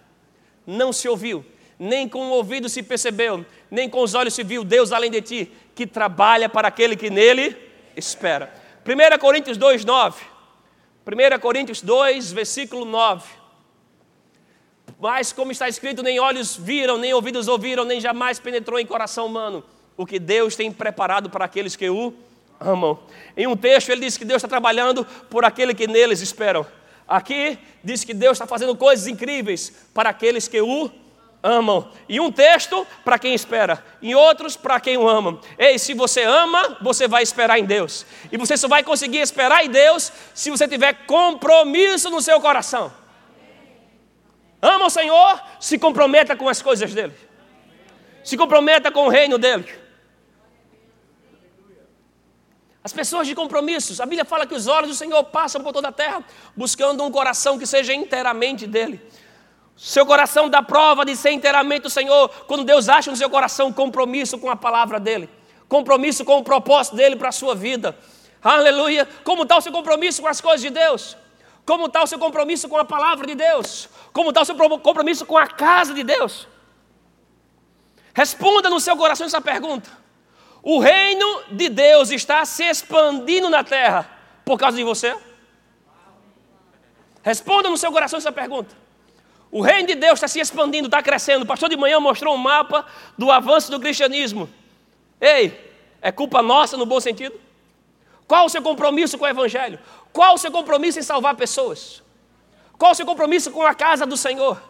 não se ouviu, nem com o ouvido se percebeu, nem com os olhos se viu Deus além de ti, que trabalha para aquele que nele espera. 1 Coríntios 2, 9. 1 Coríntios 2, versículo 9. Mas, como está escrito, nem olhos viram, nem ouvidos ouviram, nem jamais penetrou em coração humano o que Deus tem preparado para aqueles que o amam. Em um texto, ele diz que Deus está trabalhando por aquele que neles esperam. Aqui diz que Deus está fazendo coisas incríveis para aqueles que o amam. E um texto para quem espera, em outros para quem o ama. Ei, se você ama, você vai esperar em Deus. E você só vai conseguir esperar em Deus se você tiver compromisso no seu coração. Ama o Senhor, se comprometa com as coisas dele. Se comprometa com o reino dele. As pessoas de compromissos, a Bíblia fala que os olhos do Senhor passam por toda a terra, buscando um coração que seja inteiramente dele. Seu coração dá prova de ser inteiramente do Senhor, quando Deus acha no seu coração compromisso com a palavra dele, compromisso com o propósito dele para a sua vida. Aleluia! Como está o seu compromisso com as coisas de Deus? Como está o seu compromisso com a palavra de Deus? Como está o seu compromisso com a casa de Deus? Responda no seu coração essa pergunta. O reino de Deus está se expandindo na terra por causa de você? Responda no seu coração essa pergunta. O reino de Deus está se expandindo, está crescendo. O pastor de manhã mostrou um mapa do avanço do cristianismo. Ei, é culpa nossa no bom sentido? Qual o seu compromisso com o Evangelho? Qual o seu compromisso em salvar pessoas? Qual o seu compromisso com a casa do Senhor?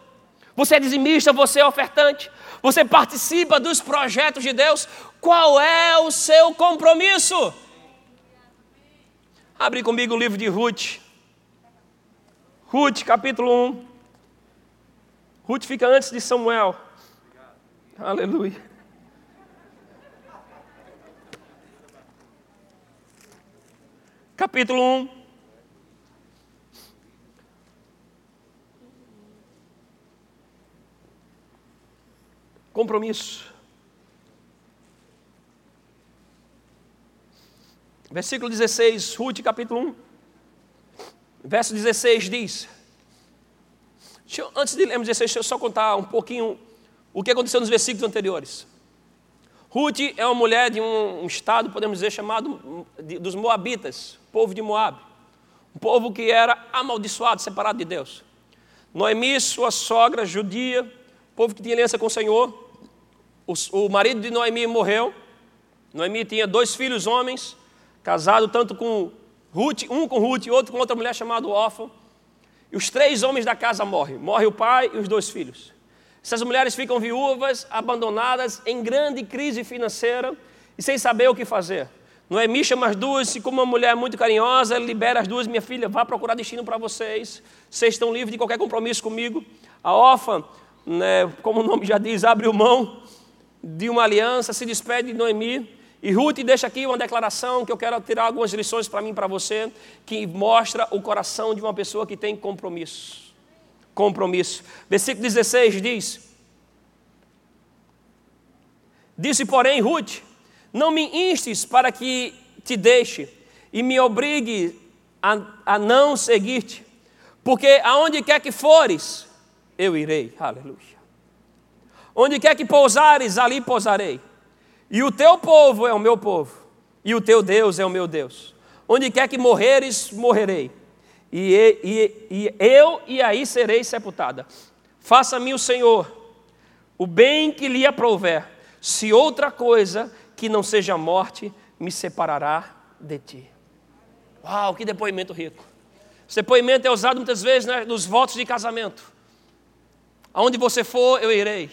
Você é dizimista, você é ofertante, você participa dos projetos de Deus. Qual é o seu compromisso? Abre comigo o livro de Ruth. Ruth, capítulo 1. Ruth fica antes de Samuel. Aleluia. Capítulo 1. Compromisso. Versículo 16, Ruth capítulo 1, verso 16 diz: eu, antes de lermos 16, deixa eu só contar um pouquinho o que aconteceu nos versículos anteriores. Ruth é uma mulher de um, um estado, podemos dizer, chamado de, dos Moabitas, povo de Moab. Um povo que era amaldiçoado, separado de Deus. Noemi, sua sogra judia, povo que tinha aliança com o Senhor, o, o marido de Noemi morreu. Noemi tinha dois filhos homens, casado tanto com Ruth, um com Ruth e outro com outra mulher chamada Órfão. E os três homens da casa morrem. Morre o pai e os dois filhos. Essas mulheres ficam viúvas, abandonadas, em grande crise financeira e sem saber o que fazer. Noemi chama as duas, e como uma mulher muito carinhosa, libera as duas, minha filha, vá procurar destino para vocês. Vocês estão livres de qualquer compromisso comigo. A órfã, né, como o nome já diz, abre mão de uma aliança, se despede de Noemi. E Ruth deixa aqui uma declaração que eu quero tirar algumas lições para mim e para você, que mostra o coração de uma pessoa que tem compromisso. Compromisso. Versículo 16 diz: Disse, porém, Ruth: Não me instes para que te deixe e me obrigue a, a não seguir-te, porque aonde quer que fores, eu irei. Aleluia. Onde quer que pousares, ali pousarei. E o teu povo é o meu povo, e o teu Deus é o meu Deus. Onde quer que morreres, morrerei. E, e, e eu e aí serei sepultada. Faça-me o Senhor o bem que lhe aprouver, se outra coisa que não seja morte me separará de ti. Uau, que depoimento rico. Esse depoimento é usado muitas vezes né, nos votos de casamento. Aonde você for, eu irei.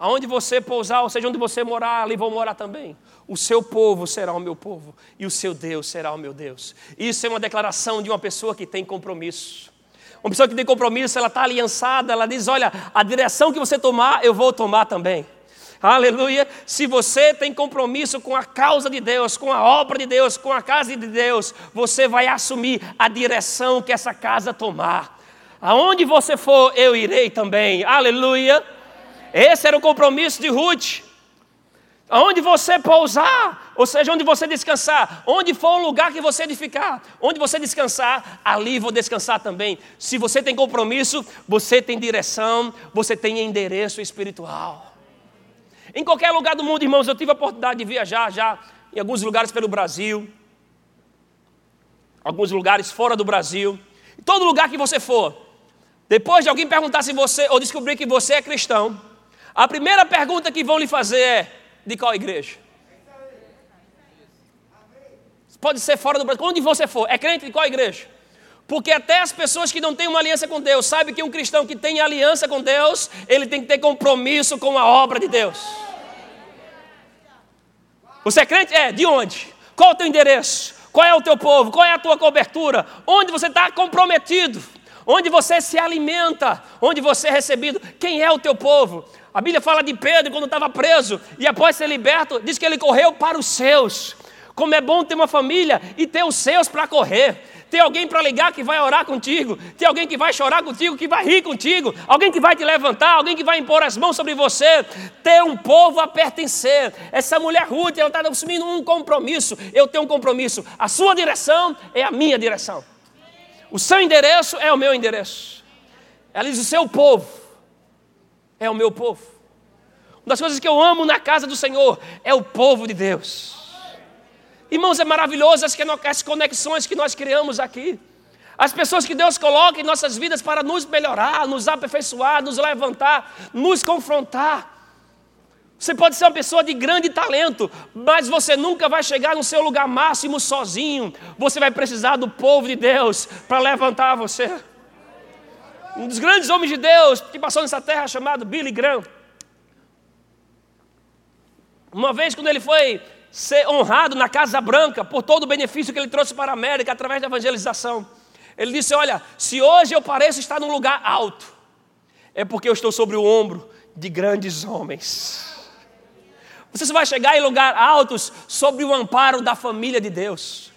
Aonde você pousar, ou seja, onde você morar, ali vou morar também. O seu povo será o meu povo e o seu Deus será o meu Deus. Isso é uma declaração de uma pessoa que tem compromisso. Uma pessoa que tem compromisso, ela está aliançada, ela diz: Olha, a direção que você tomar, eu vou tomar também. Aleluia. Se você tem compromisso com a causa de Deus, com a obra de Deus, com a casa de Deus, você vai assumir a direção que essa casa tomar. Aonde você for, eu irei também. Aleluia. Esse era o compromisso de Ruth. Aonde você pousar, ou seja, onde você descansar, onde for o lugar que você edificar, onde você descansar, ali vou descansar também. Se você tem compromisso, você tem direção, você tem endereço espiritual. Em qualquer lugar do mundo, irmãos, eu tive a oportunidade de viajar já em alguns lugares pelo Brasil, alguns lugares fora do Brasil. Em todo lugar que você for, depois de alguém perguntar se você, ou descobrir que você é cristão, a primeira pergunta que vão lhe fazer é: de qual igreja? Pode ser fora do Brasil, onde você for, é crente de qual igreja? Porque até as pessoas que não têm uma aliança com Deus sabem que um cristão que tem aliança com Deus, ele tem que ter compromisso com a obra de Deus. Você é crente? É, de onde? Qual é o teu endereço? Qual é o teu povo? Qual é a tua cobertura? Onde você está comprometido? Onde você se alimenta? Onde você é recebido? Quem é o teu povo? A Bíblia fala de Pedro quando estava preso e após ser liberto, diz que ele correu para os seus. Como é bom ter uma família e ter os seus para correr. Ter alguém para ligar que vai orar contigo, ter alguém que vai chorar contigo, que vai rir contigo, alguém que vai te levantar, alguém que vai impor as mãos sobre você, ter um povo a pertencer. Essa mulher Ruth, ela está assumindo um compromisso. Eu tenho um compromisso. A sua direção é a minha direção. O seu endereço é o meu endereço. Ela diz: o seu povo é o meu povo. Uma das coisas que eu amo na casa do Senhor é o povo de Deus. Irmãos, é maravilhoso as conexões que nós criamos aqui. As pessoas que Deus coloca em nossas vidas para nos melhorar, nos aperfeiçoar, nos levantar, nos confrontar. Você pode ser uma pessoa de grande talento, mas você nunca vai chegar no seu lugar máximo sozinho. Você vai precisar do povo de Deus para levantar você um dos grandes homens de Deus que passou nessa terra chamado Billy Graham. Uma vez quando ele foi ser honrado na Casa Branca por todo o benefício que ele trouxe para a América através da evangelização, ele disse: Olha, se hoje eu pareço estar num lugar alto, é porque eu estou sobre o ombro de grandes homens. Você vai chegar em lugar altos sobre o amparo da família de Deus.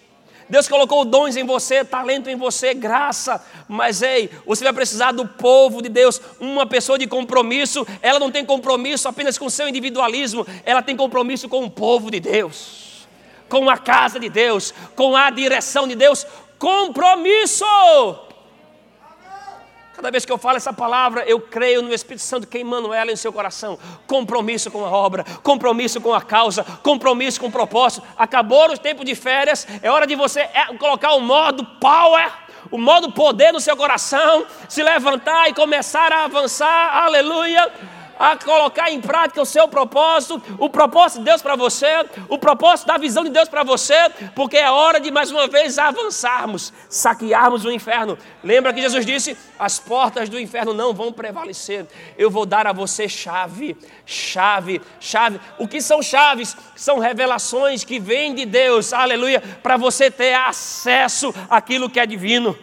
Deus colocou dons em você, talento em você, graça. Mas ei, você vai precisar do povo de Deus, uma pessoa de compromisso. Ela não tem compromisso apenas com seu individualismo, ela tem compromisso com o povo de Deus, com a casa de Deus, com a direção de Deus. Compromisso! Cada vez que eu falo essa palavra, eu creio no Espírito Santo queimando ela em seu coração. Compromisso com a obra, compromisso com a causa, compromisso com o propósito. Acabou o tempo de férias, é hora de você é, colocar o modo power, o modo poder no seu coração, se levantar e começar a avançar. Aleluia a colocar em prática o seu propósito, o propósito de Deus para você, o propósito da visão de Deus para você, porque é hora de mais uma vez avançarmos, saquearmos o inferno. Lembra que Jesus disse: as portas do inferno não vão prevalecer. Eu vou dar a você chave, chave, chave. O que são chaves? São revelações que vêm de Deus, aleluia, para você ter acesso àquilo que é divino.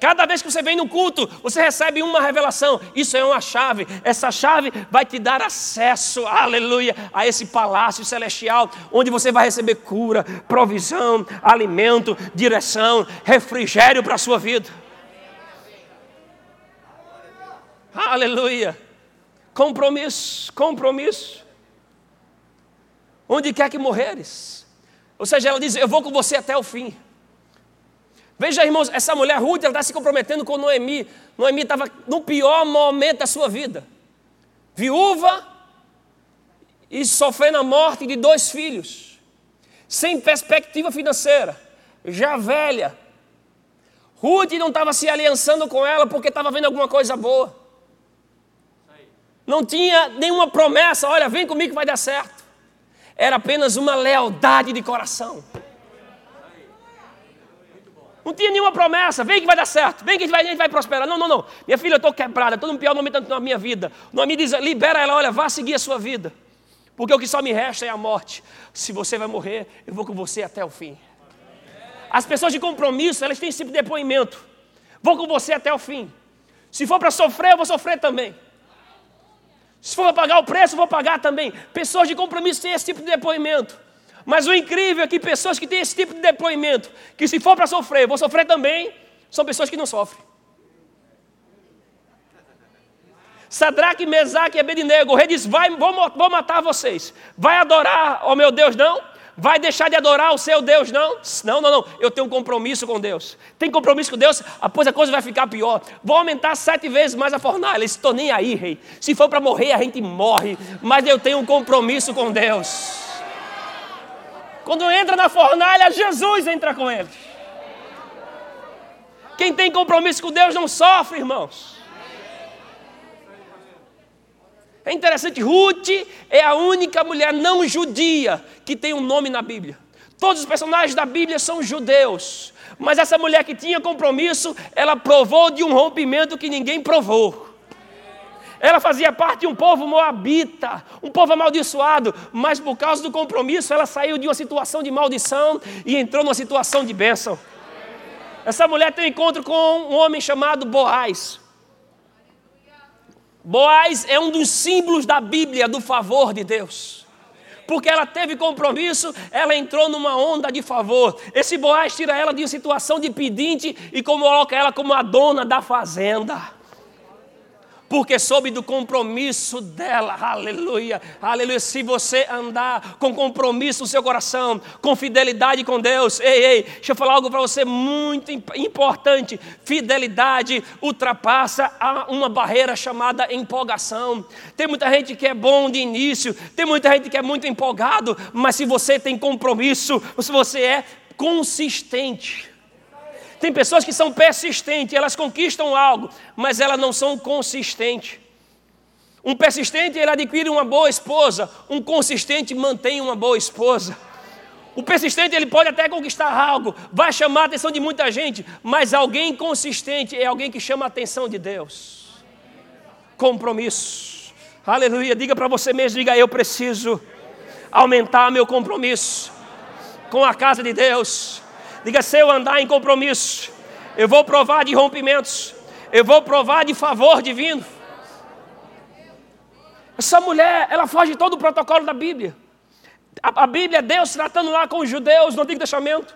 Cada vez que você vem no culto, você recebe uma revelação. Isso é uma chave. Essa chave vai te dar acesso, aleluia, a esse palácio celestial, onde você vai receber cura, provisão, alimento, direção, refrigério para a sua vida. Aleluia. Compromisso, compromisso. Onde quer que morreres. Ou seja, ela diz: Eu vou com você até o fim. Veja, irmãos, essa mulher Ruth, ela está se comprometendo com Noemi. Noemi estava no pior momento da sua vida. Viúva e sofrendo a morte de dois filhos. Sem perspectiva financeira. Já velha. Ruth não estava se aliançando com ela porque estava vendo alguma coisa boa. Não tinha nenhuma promessa, olha, vem comigo que vai dar certo. Era apenas uma lealdade de coração. Não tinha nenhuma promessa, vem que vai dar certo, vem que a gente vai, a gente vai prosperar. Não, não, não. Minha filha, eu estou quebrada, estou no pior momento da minha vida. Me diz, libera ela, olha, vá seguir a sua vida. Porque o que só me resta é a morte. Se você vai morrer, eu vou com você até o fim. As pessoas de compromisso, elas têm esse tipo de depoimento. Vou com você até o fim. Se for para sofrer, eu vou sofrer também. Se for para pagar o preço, eu vou pagar também. Pessoas de compromisso têm esse tipo de depoimento. Mas o incrível é que pessoas que têm esse tipo de depoimento, que se for para sofrer, vou sofrer também, são pessoas que não sofrem. Sadraque, Mesaque e Abednego, o rei diz, vai, vou, vou matar vocês. Vai adorar ao meu Deus, não? Vai deixar de adorar o seu Deus, não? Não, não, não. Eu tenho um compromisso com Deus. Tem compromisso com Deus? Após a coisa vai ficar pior. Vou aumentar sete vezes mais a fornalha. Estou nem aí, rei. Se for para morrer, a gente morre. Mas eu tenho um compromisso com Deus. Quando entra na fornalha, Jesus entra com eles. Quem tem compromisso com Deus não sofre, irmãos. É interessante, Ruth é a única mulher não judia que tem um nome na Bíblia. Todos os personagens da Bíblia são judeus. Mas essa mulher que tinha compromisso, ela provou de um rompimento que ninguém provou. Ela fazia parte de um povo moabita, um povo amaldiçoado, mas por causa do compromisso, ela saiu de uma situação de maldição e entrou numa situação de bênção. Essa mulher tem um encontro com um homem chamado Boaz. Boaz é um dos símbolos da Bíblia do favor de Deus. Porque ela teve compromisso, ela entrou numa onda de favor. Esse Boaz tira ela de uma situação de pedinte e coloca ela como a dona da fazenda porque soube do compromisso dela. Aleluia, aleluia. Se você andar com compromisso no seu coração, com fidelidade com Deus, ei, ei, deixa eu falar algo para você muito importante: fidelidade ultrapassa uma barreira chamada empolgação. Tem muita gente que é bom de início, tem muita gente que é muito empolgado, mas se você tem compromisso, se você é consistente, tem pessoas que são persistentes, elas conquistam algo, mas elas não são consistentes. Um persistente, ele adquire uma boa esposa, um consistente mantém uma boa esposa. O persistente, ele pode até conquistar algo, vai chamar a atenção de muita gente, mas alguém consistente é alguém que chama a atenção de Deus. Compromisso. Aleluia. Diga para você mesmo, diga eu preciso aumentar meu compromisso com a casa de Deus. Diga: se eu andar em compromisso, eu vou provar de rompimentos, eu vou provar de favor divino. Essa mulher, ela foge de todo o protocolo da Bíblia. A, a Bíblia é Deus tratando lá com os judeus no Antigo Testamento,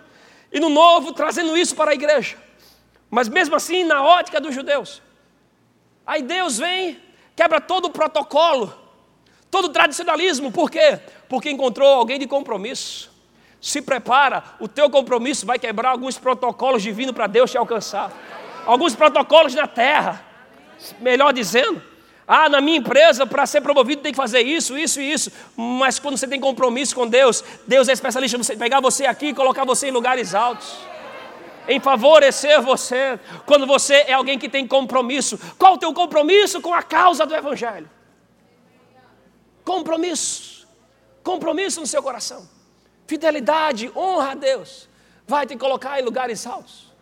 e no Novo trazendo isso para a igreja. Mas mesmo assim, na ótica dos judeus. Aí Deus vem, quebra todo o protocolo, todo o tradicionalismo, por quê? Porque encontrou alguém de compromisso se prepara, o teu compromisso vai quebrar alguns protocolos divinos para Deus te alcançar. Alguns protocolos na terra. Melhor dizendo, ah, na minha empresa, para ser promovido, tem que fazer isso, isso e isso. Mas quando você tem compromisso com Deus, Deus é especialista em pegar você aqui e colocar você em lugares altos. Em favorecer você, quando você é alguém que tem compromisso. Qual o teu compromisso com a causa do Evangelho? Compromisso. Compromisso no seu coração. Fidelidade, honra a Deus, vai te colocar em lugares altos.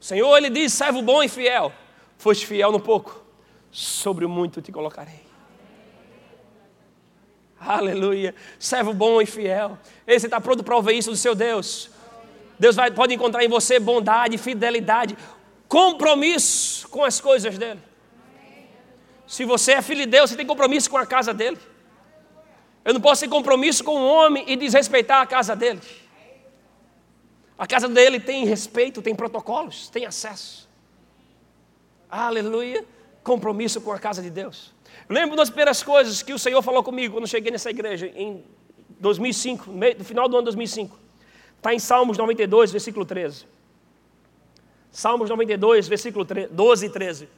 O Senhor, Ele diz: servo bom e fiel, foste fiel no pouco, sobre o muito te colocarei. Aleluia, servo bom e fiel. Esse está pronto para ouvir isso do seu Deus. Deus vai, pode encontrar em você bondade, fidelidade, compromisso com as coisas dele. Se você é filho de Deus, você tem compromisso com a casa dele. Eu não posso ter compromisso com um homem e desrespeitar a casa dele. A casa dele tem respeito, tem protocolos, tem acesso. Aleluia. Compromisso com a casa de Deus. Eu lembro das primeiras coisas que o Senhor falou comigo quando cheguei nessa igreja em 2005, no final do ano 2005. Está em Salmos 92, versículo 13. Salmos 92, versículo 12 e 13.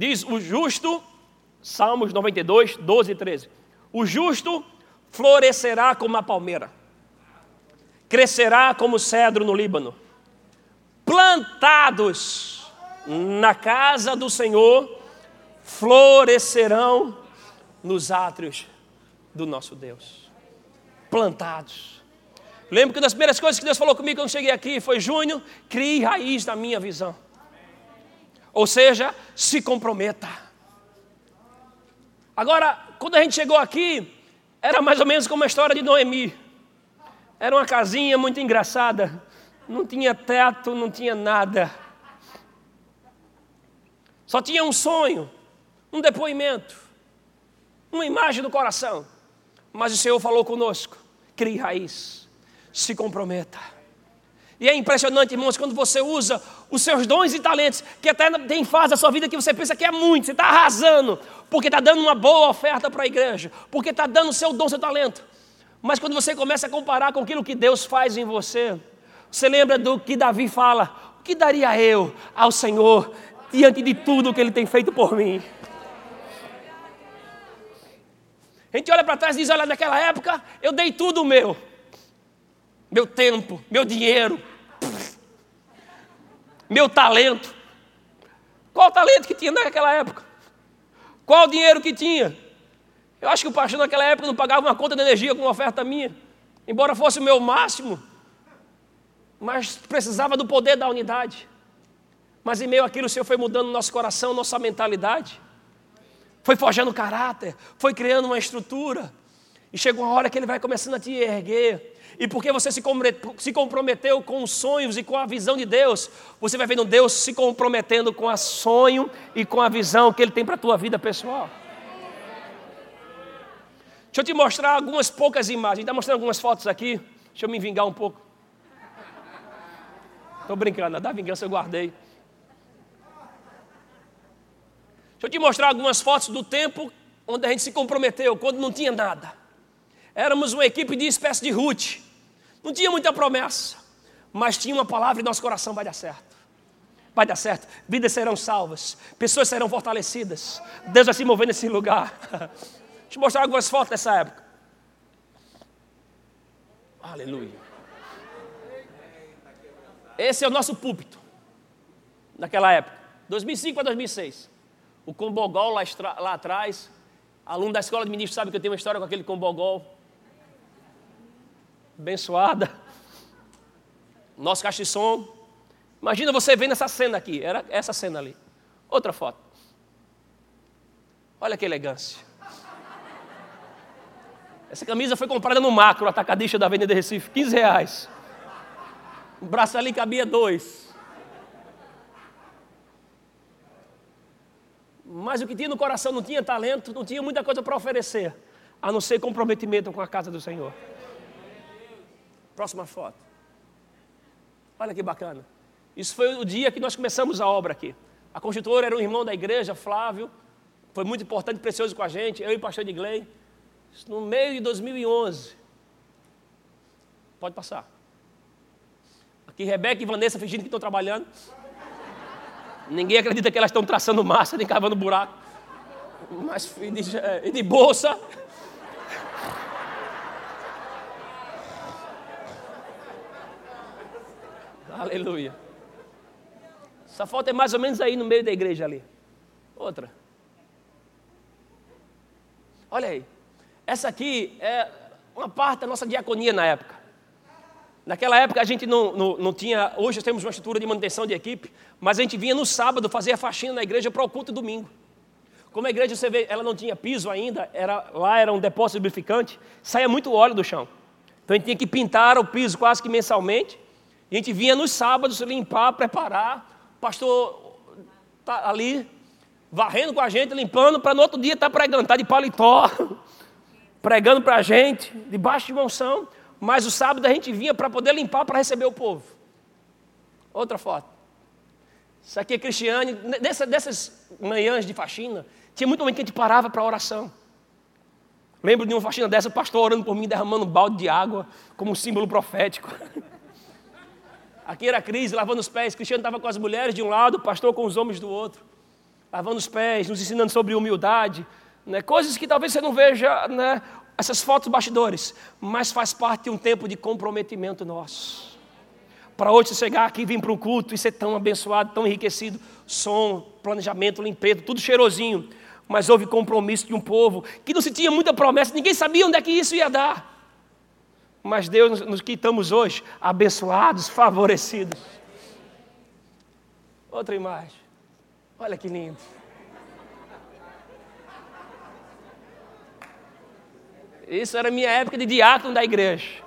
Diz o justo, Salmos 92, 12 e 13. O justo florescerá como a palmeira, crescerá como o cedro no Líbano, plantados na casa do Senhor, florescerão nos átrios do nosso Deus. Plantados. Lembro que uma das primeiras coisas que Deus falou comigo quando cheguei aqui foi: Júnior, crie raiz da minha visão. Ou seja, se comprometa. Agora, quando a gente chegou aqui, era mais ou menos como a história de Noemi. Era uma casinha muito engraçada. Não tinha teto, não tinha nada. Só tinha um sonho, um depoimento, uma imagem do coração. Mas o Senhor falou conosco: crie raiz, se comprometa. E é impressionante, irmãos, quando você usa os seus dons e talentos, que até tem fase da sua vida que você pensa que é muito, você está arrasando, porque está dando uma boa oferta para a igreja, porque está dando o seu dom, seu talento. Mas quando você começa a comparar com aquilo que Deus faz em você, você lembra do que Davi fala: o que daria eu ao Senhor diante de tudo que Ele tem feito por mim? A gente olha para trás e diz: olha, naquela época eu dei tudo meu, meu tempo, meu dinheiro, meu talento. Qual talento que tinha naquela época? Qual o dinheiro que tinha? Eu acho que o pastor naquela época não pagava uma conta de energia com uma oferta minha, embora fosse o meu máximo, mas precisava do poder da unidade. Mas em meio àquilo o Senhor foi mudando nosso coração, nossa mentalidade, foi forjando caráter, foi criando uma estrutura, e chegou uma hora que Ele vai começando a te erguer, e porque você se comprometeu com os sonhos e com a visão de Deus, você vai vendo Deus se comprometendo com o sonho e com a visão que Ele tem para a tua vida pessoal. Deixa eu te mostrar algumas poucas imagens. Está mostrando algumas fotos aqui. Deixa eu me vingar um pouco. Estou brincando, da vingança eu guardei. Deixa eu te mostrar algumas fotos do tempo onde a gente se comprometeu, quando não tinha nada. Éramos uma equipe de espécie de Ruth. Não tinha muita promessa, mas tinha uma palavra e nosso coração vai dar certo. Vai dar certo, vidas serão salvas, pessoas serão fortalecidas, Deus vai se mover nesse lugar. Deixa eu mostrar algumas fotos dessa época. Aleluia. Esse é o nosso púlpito, naquela época, 2005 para 2006. O Combogol lá, lá atrás, aluno da escola de ministro sabe que eu tenho uma história com aquele Combogol abençoada. Nosso caixa de som. Imagina você vendo essa cena aqui. Era essa cena ali. Outra foto. Olha que elegância. Essa camisa foi comprada no macro, atacadista da Avenida Recife, 15 reais. O braço ali cabia dois. Mas o que tinha no coração não tinha talento, não tinha muita coisa para oferecer, a não ser comprometimento com a casa do Senhor. Próxima foto. Olha que bacana. Isso foi o dia que nós começamos a obra aqui. A construtora era um irmão da igreja, Flávio. Foi muito importante precioso com a gente, eu e o pastor Digley. No meio de 2011. Pode passar. Aqui Rebeca e Vanessa fingindo que estão trabalhando. Ninguém acredita que elas estão traçando massa nem cavando buraco. Mas e de, e de bolsa. Aleluia. Essa foto é mais ou menos aí no meio da igreja ali. Outra. Olha aí. Essa aqui é uma parte da nossa diaconia na época. Naquela época a gente não, não, não tinha, hoje temos uma estrutura de manutenção de equipe, mas a gente vinha no sábado fazer a faxina na igreja para o culto domingo. Como a igreja, você vê, ela não tinha piso ainda, era, lá era um depósito lubrificante, saía muito óleo do chão. Então a gente tinha que pintar o piso quase que mensalmente. A gente vinha nos sábados limpar, preparar. O pastor tá ali varrendo com a gente, limpando, para no outro dia estar tá pregando, tá de paletó, pregando para a gente, debaixo de monção. Mas o sábado a gente vinha para poder limpar, para receber o povo. Outra foto. Isso aqui é Cristiane. Dessa, dessas manhãs de faxina, tinha muito momento que a gente parava para oração. Lembro de uma faxina dessa, o pastor orando por mim, derramando um balde de água, como símbolo profético. Aqui era crise, lavando os pés. Cristiano estava com as mulheres de um lado, o pastor com os homens do outro. Lavando os pés, nos ensinando sobre humildade. Né? Coisas que talvez você não veja, né? essas fotos bastidores, mas faz parte de um tempo de comprometimento nosso. Para hoje você chegar aqui, vir para um culto e ser tão abençoado, tão enriquecido, som, planejamento, limpeza, tudo cheirosinho mas houve compromisso de um povo que não se tinha muita promessa, ninguém sabia onde é que isso ia dar. Mas Deus nos quitamos hoje, abençoados, favorecidos. Outra imagem. Olha que lindo. Isso era minha época de diácono da igreja.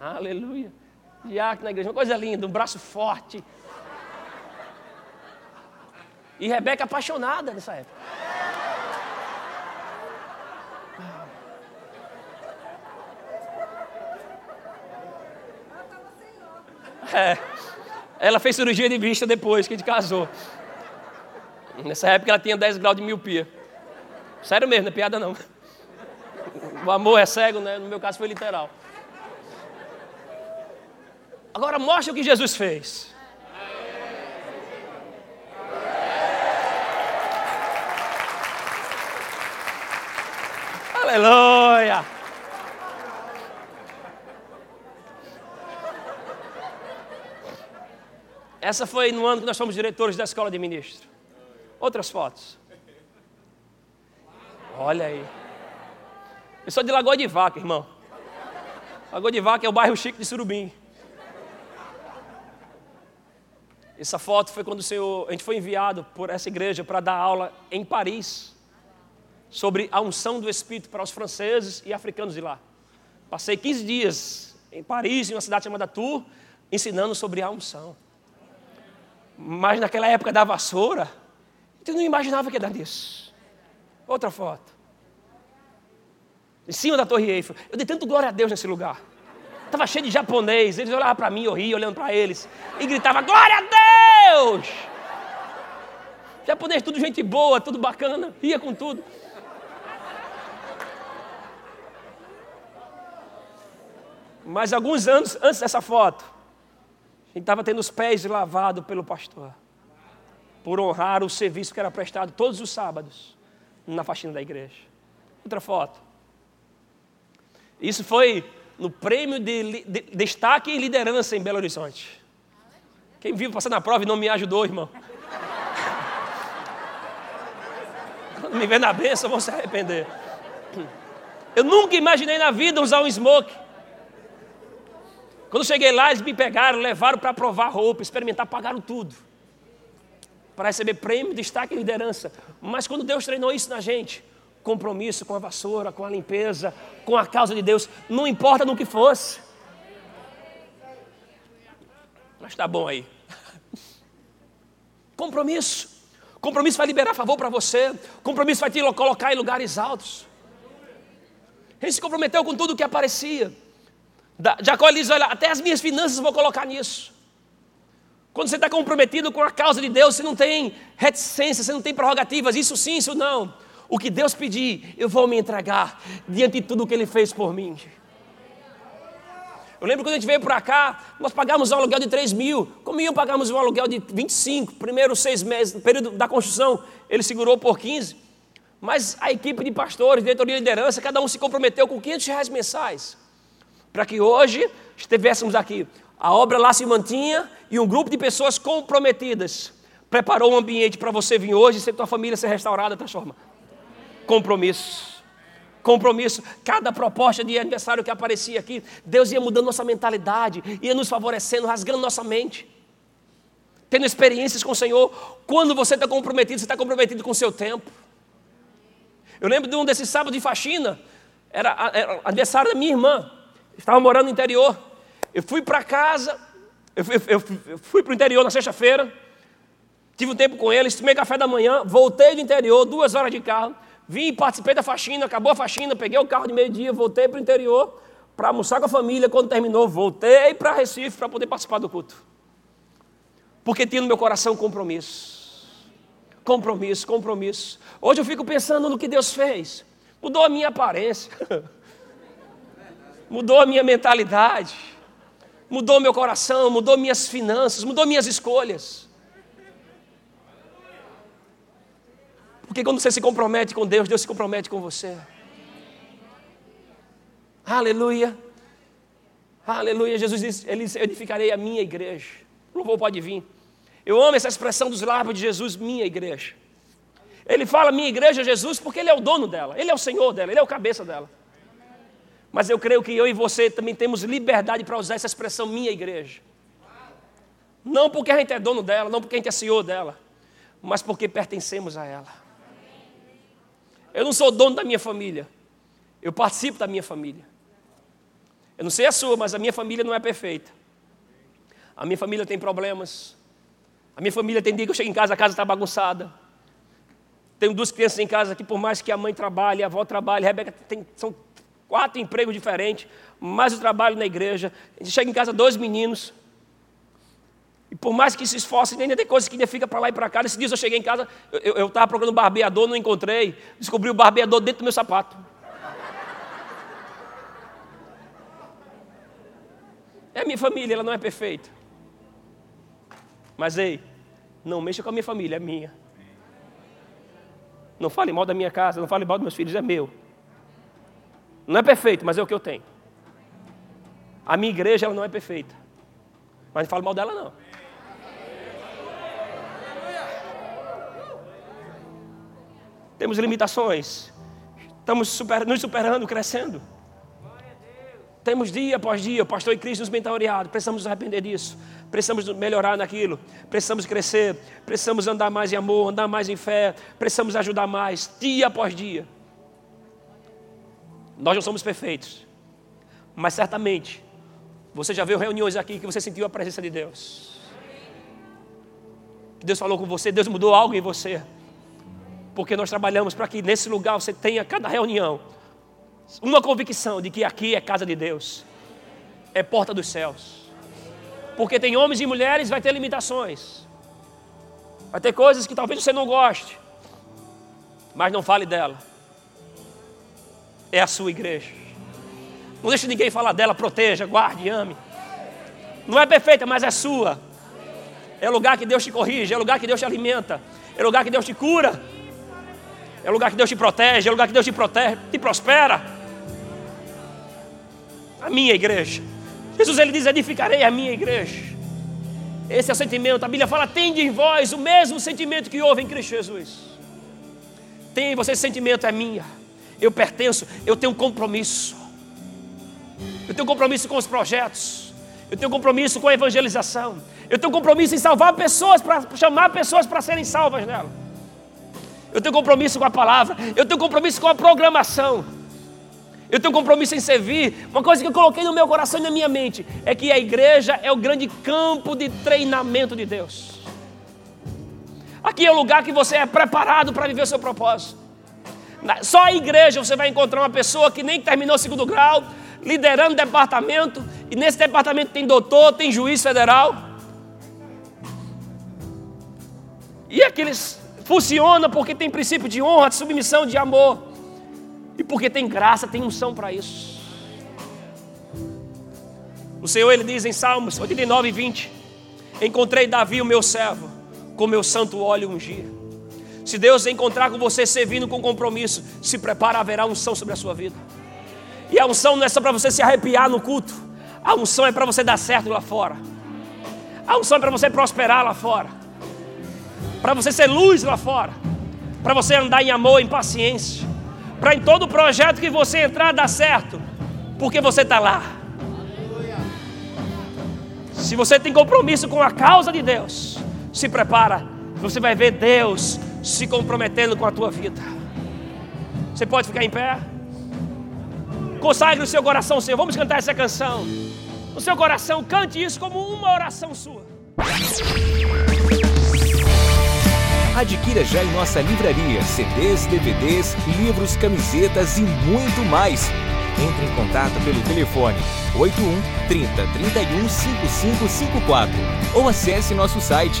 Aleluia. Diácono da igreja, uma coisa linda, um braço forte, e Rebeca apaixonada nessa época. É, ela fez cirurgia de vista depois que a gente casou. Nessa época ela tinha 10 graus de miopia. Sério mesmo, não é piada não. O amor é cego, né? No meu caso foi literal. Agora mostra o que Jesus fez. Aleluia! Essa foi no ano que nós fomos diretores da escola de ministro. Outras fotos. Olha aí. Eu sou de Lagoa de Vaca, irmão. Lagoa de Vaca é o bairro chique de Surubim. Essa foto foi quando o Senhor, a gente foi enviado por essa igreja para dar aula em Paris sobre a unção do Espírito para os franceses e africanos de lá. Passei 15 dias em Paris, em uma cidade chamada Tours, ensinando sobre a unção. Mas naquela época da vassoura, eu não imaginava que ia dar disso. Outra foto. Em cima da Torre Eiffel. Eu dei tanto glória a Deus nesse lugar. Estava cheio de japonês. Eles olhavam para mim, eu ria olhando para eles. E gritava, glória a Deus! Japonês, tudo gente boa, tudo bacana. Ria com tudo. Mas alguns anos antes dessa foto, gente estava tendo os pés lavados pelo pastor, por honrar o serviço que era prestado todos os sábados na faxina da igreja. Outra foto. Isso foi no prêmio de, de destaque e liderança em Belo Horizonte. Quem vive passando a prova e não me ajudou, irmão. Quando me vê na benção, vão se arrepender. Eu nunca imaginei na vida usar um smoke. Quando cheguei lá, eles me pegaram, levaram para provar roupa, experimentar, pagaram tudo. Para receber prêmio, destaque e liderança. Mas quando Deus treinou isso na gente, compromisso com a vassoura, com a limpeza, com a causa de Deus, não importa no que fosse. Mas está bom aí. Compromisso. Compromisso vai liberar favor para você. Compromisso vai te colocar em lugares altos. Ele se comprometeu com tudo o que aparecia. Jacó diz: Olha, até as minhas finanças vou colocar nisso. Quando você está comprometido com a causa de Deus, você não tem reticência, você não tem prerrogativas, isso sim, isso não. O que Deus pedir, eu vou me entregar diante de tudo o que Ele fez por mim. Eu lembro quando a gente veio para cá, nós pagamos um aluguel de 3 mil. Como iam pagarmos um aluguel de 25, primeiro seis meses, no período da construção, ele segurou por 15. Mas a equipe de pastores, diretoria de liderança, cada um se comprometeu com 500 reais mensais para que hoje estivéssemos aqui. A obra lá se mantinha e um grupo de pessoas comprometidas preparou um ambiente para você vir hoje e ser tua família ser restaurada, transforma. Compromisso. Compromisso. Cada proposta de aniversário que aparecia aqui, Deus ia mudando nossa mentalidade, ia nos favorecendo, rasgando nossa mente. Tendo experiências com o Senhor. Quando você está comprometido, você está comprometido com o seu tempo. Eu lembro de um desses sábados de faxina, era, era aniversário da minha irmã estava morando no interior. Eu fui para casa, eu eu, eu fui para o interior na sexta-feira, tive um tempo com eles, tomei café da manhã, voltei do interior, duas horas de carro, vim, participei da faxina, acabou a faxina, peguei o carro de meio-dia, voltei para o interior para almoçar com a família. Quando terminou, voltei para Recife para poder participar do culto. Porque tinha no meu coração compromisso. Compromisso, compromisso. Hoje eu fico pensando no que Deus fez. Mudou a minha aparência. mudou a minha mentalidade. Mudou meu coração, mudou minhas finanças, mudou minhas escolhas. Porque quando você se compromete com Deus, Deus se compromete com você. Aleluia. Aleluia. Jesus disse: Ele edificarei a minha igreja. O louvor pode vir. Eu amo essa expressão dos lábios de Jesus, minha igreja. Ele fala minha igreja, Jesus, porque Ele é o dono dela, Ele é o Senhor dela, Ele é o cabeça dela. Mas eu creio que eu e você também temos liberdade para usar essa expressão minha igreja. Não porque a gente é dono dela, não porque a gente é senhor dela, mas porque pertencemos a ela. Eu não sou dono da minha família. Eu participo da minha família. Eu não sei a sua, mas a minha família não é perfeita. A minha família tem problemas. A minha família tem dia que eu chego em casa, a casa está bagunçada. Tenho duas crianças em casa que, por mais que a mãe trabalhe, a avó trabalhe, a Rebeca tem, são quatro empregos diferentes, mais o trabalho na igreja. Chega em casa, dois meninos. E por mais que se esforce, ainda tem coisas que ainda fica para lá e para cá. Esses dias eu cheguei em casa, eu estava procurando barbeador, não encontrei. Descobri o barbeador dentro do meu sapato. É a minha família, ela não é perfeita. Mas ei, não mexa com a minha família, é minha. Não fale mal da minha casa, não fale mal dos meus filhos, é meu. Não é perfeito, mas é o que eu tenho. A minha igreja ela não é perfeita. Mas não fale mal dela não. temos limitações, estamos super, nos superando, crescendo. Temos dia após dia, o pastor e Cristo nos mentoreado, precisamos nos arrepender disso, precisamos melhorar naquilo, precisamos crescer, precisamos andar mais em amor, andar mais em fé, precisamos ajudar mais, dia após dia. Nós não somos perfeitos, mas certamente você já viu reuniões aqui que você sentiu a presença de Deus. Que Deus falou com você, Deus mudou algo em você porque nós trabalhamos para que nesse lugar você tenha cada reunião uma convicção de que aqui é casa de Deus, é porta dos céus. Porque tem homens e mulheres, vai ter limitações, vai ter coisas que talvez você não goste, mas não fale dela. É a sua igreja. Não deixe ninguém falar dela, proteja, guarde, ame. Não é perfeita, mas é sua. É lugar que Deus te corrige, é lugar que Deus te alimenta, é lugar que Deus te cura. É lugar que Deus te protege, é lugar que Deus te protege, te prospera. A minha igreja. Jesus ele diz: edificarei a minha igreja. Esse é o sentimento. A Bíblia fala: tende em vós o mesmo sentimento que houve em Cristo Jesus. Tem você esse sentimento é minha. Eu pertenço, eu tenho um compromisso. Eu tenho um compromisso com os projetos. Eu tenho um compromisso com a evangelização. Eu tenho um compromisso em salvar pessoas, para chamar pessoas para serem salvas nela. Eu tenho compromisso com a palavra. Eu tenho compromisso com a programação. Eu tenho compromisso em servir. Uma coisa que eu coloquei no meu coração e na minha mente é que a igreja é o grande campo de treinamento de Deus. Aqui é o lugar que você é preparado para viver o seu propósito. Só a igreja você vai encontrar uma pessoa que nem terminou o segundo grau, liderando departamento, e nesse departamento tem doutor, tem juiz federal. E aqueles Funciona porque tem princípio de honra, de submissão, de amor. E porque tem graça, tem unção para isso. O Senhor ele diz em Salmos 89, 20: Encontrei Davi, o meu servo, com meu santo óleo ungir. Se Deus encontrar com você servindo com compromisso, se prepara, haverá unção sobre a sua vida. E a unção não é só para você se arrepiar no culto, a unção é para você dar certo lá fora. A unção é para você prosperar lá fora para você ser luz lá fora, para você andar em amor, em paciência, para em todo projeto que você entrar dar certo, porque você está lá. Se você tem compromisso com a causa de Deus, se prepara, você vai ver Deus se comprometendo com a tua vida. Você pode ficar em pé? Consagre o seu coração, Senhor. Vamos cantar essa canção. No seu coração, cante isso como uma oração sua. Adquira já em nossa livraria CDs, DVDs, livros, camisetas e muito mais. Entre em contato pelo telefone 81 30 31 5554 ou acesse nosso site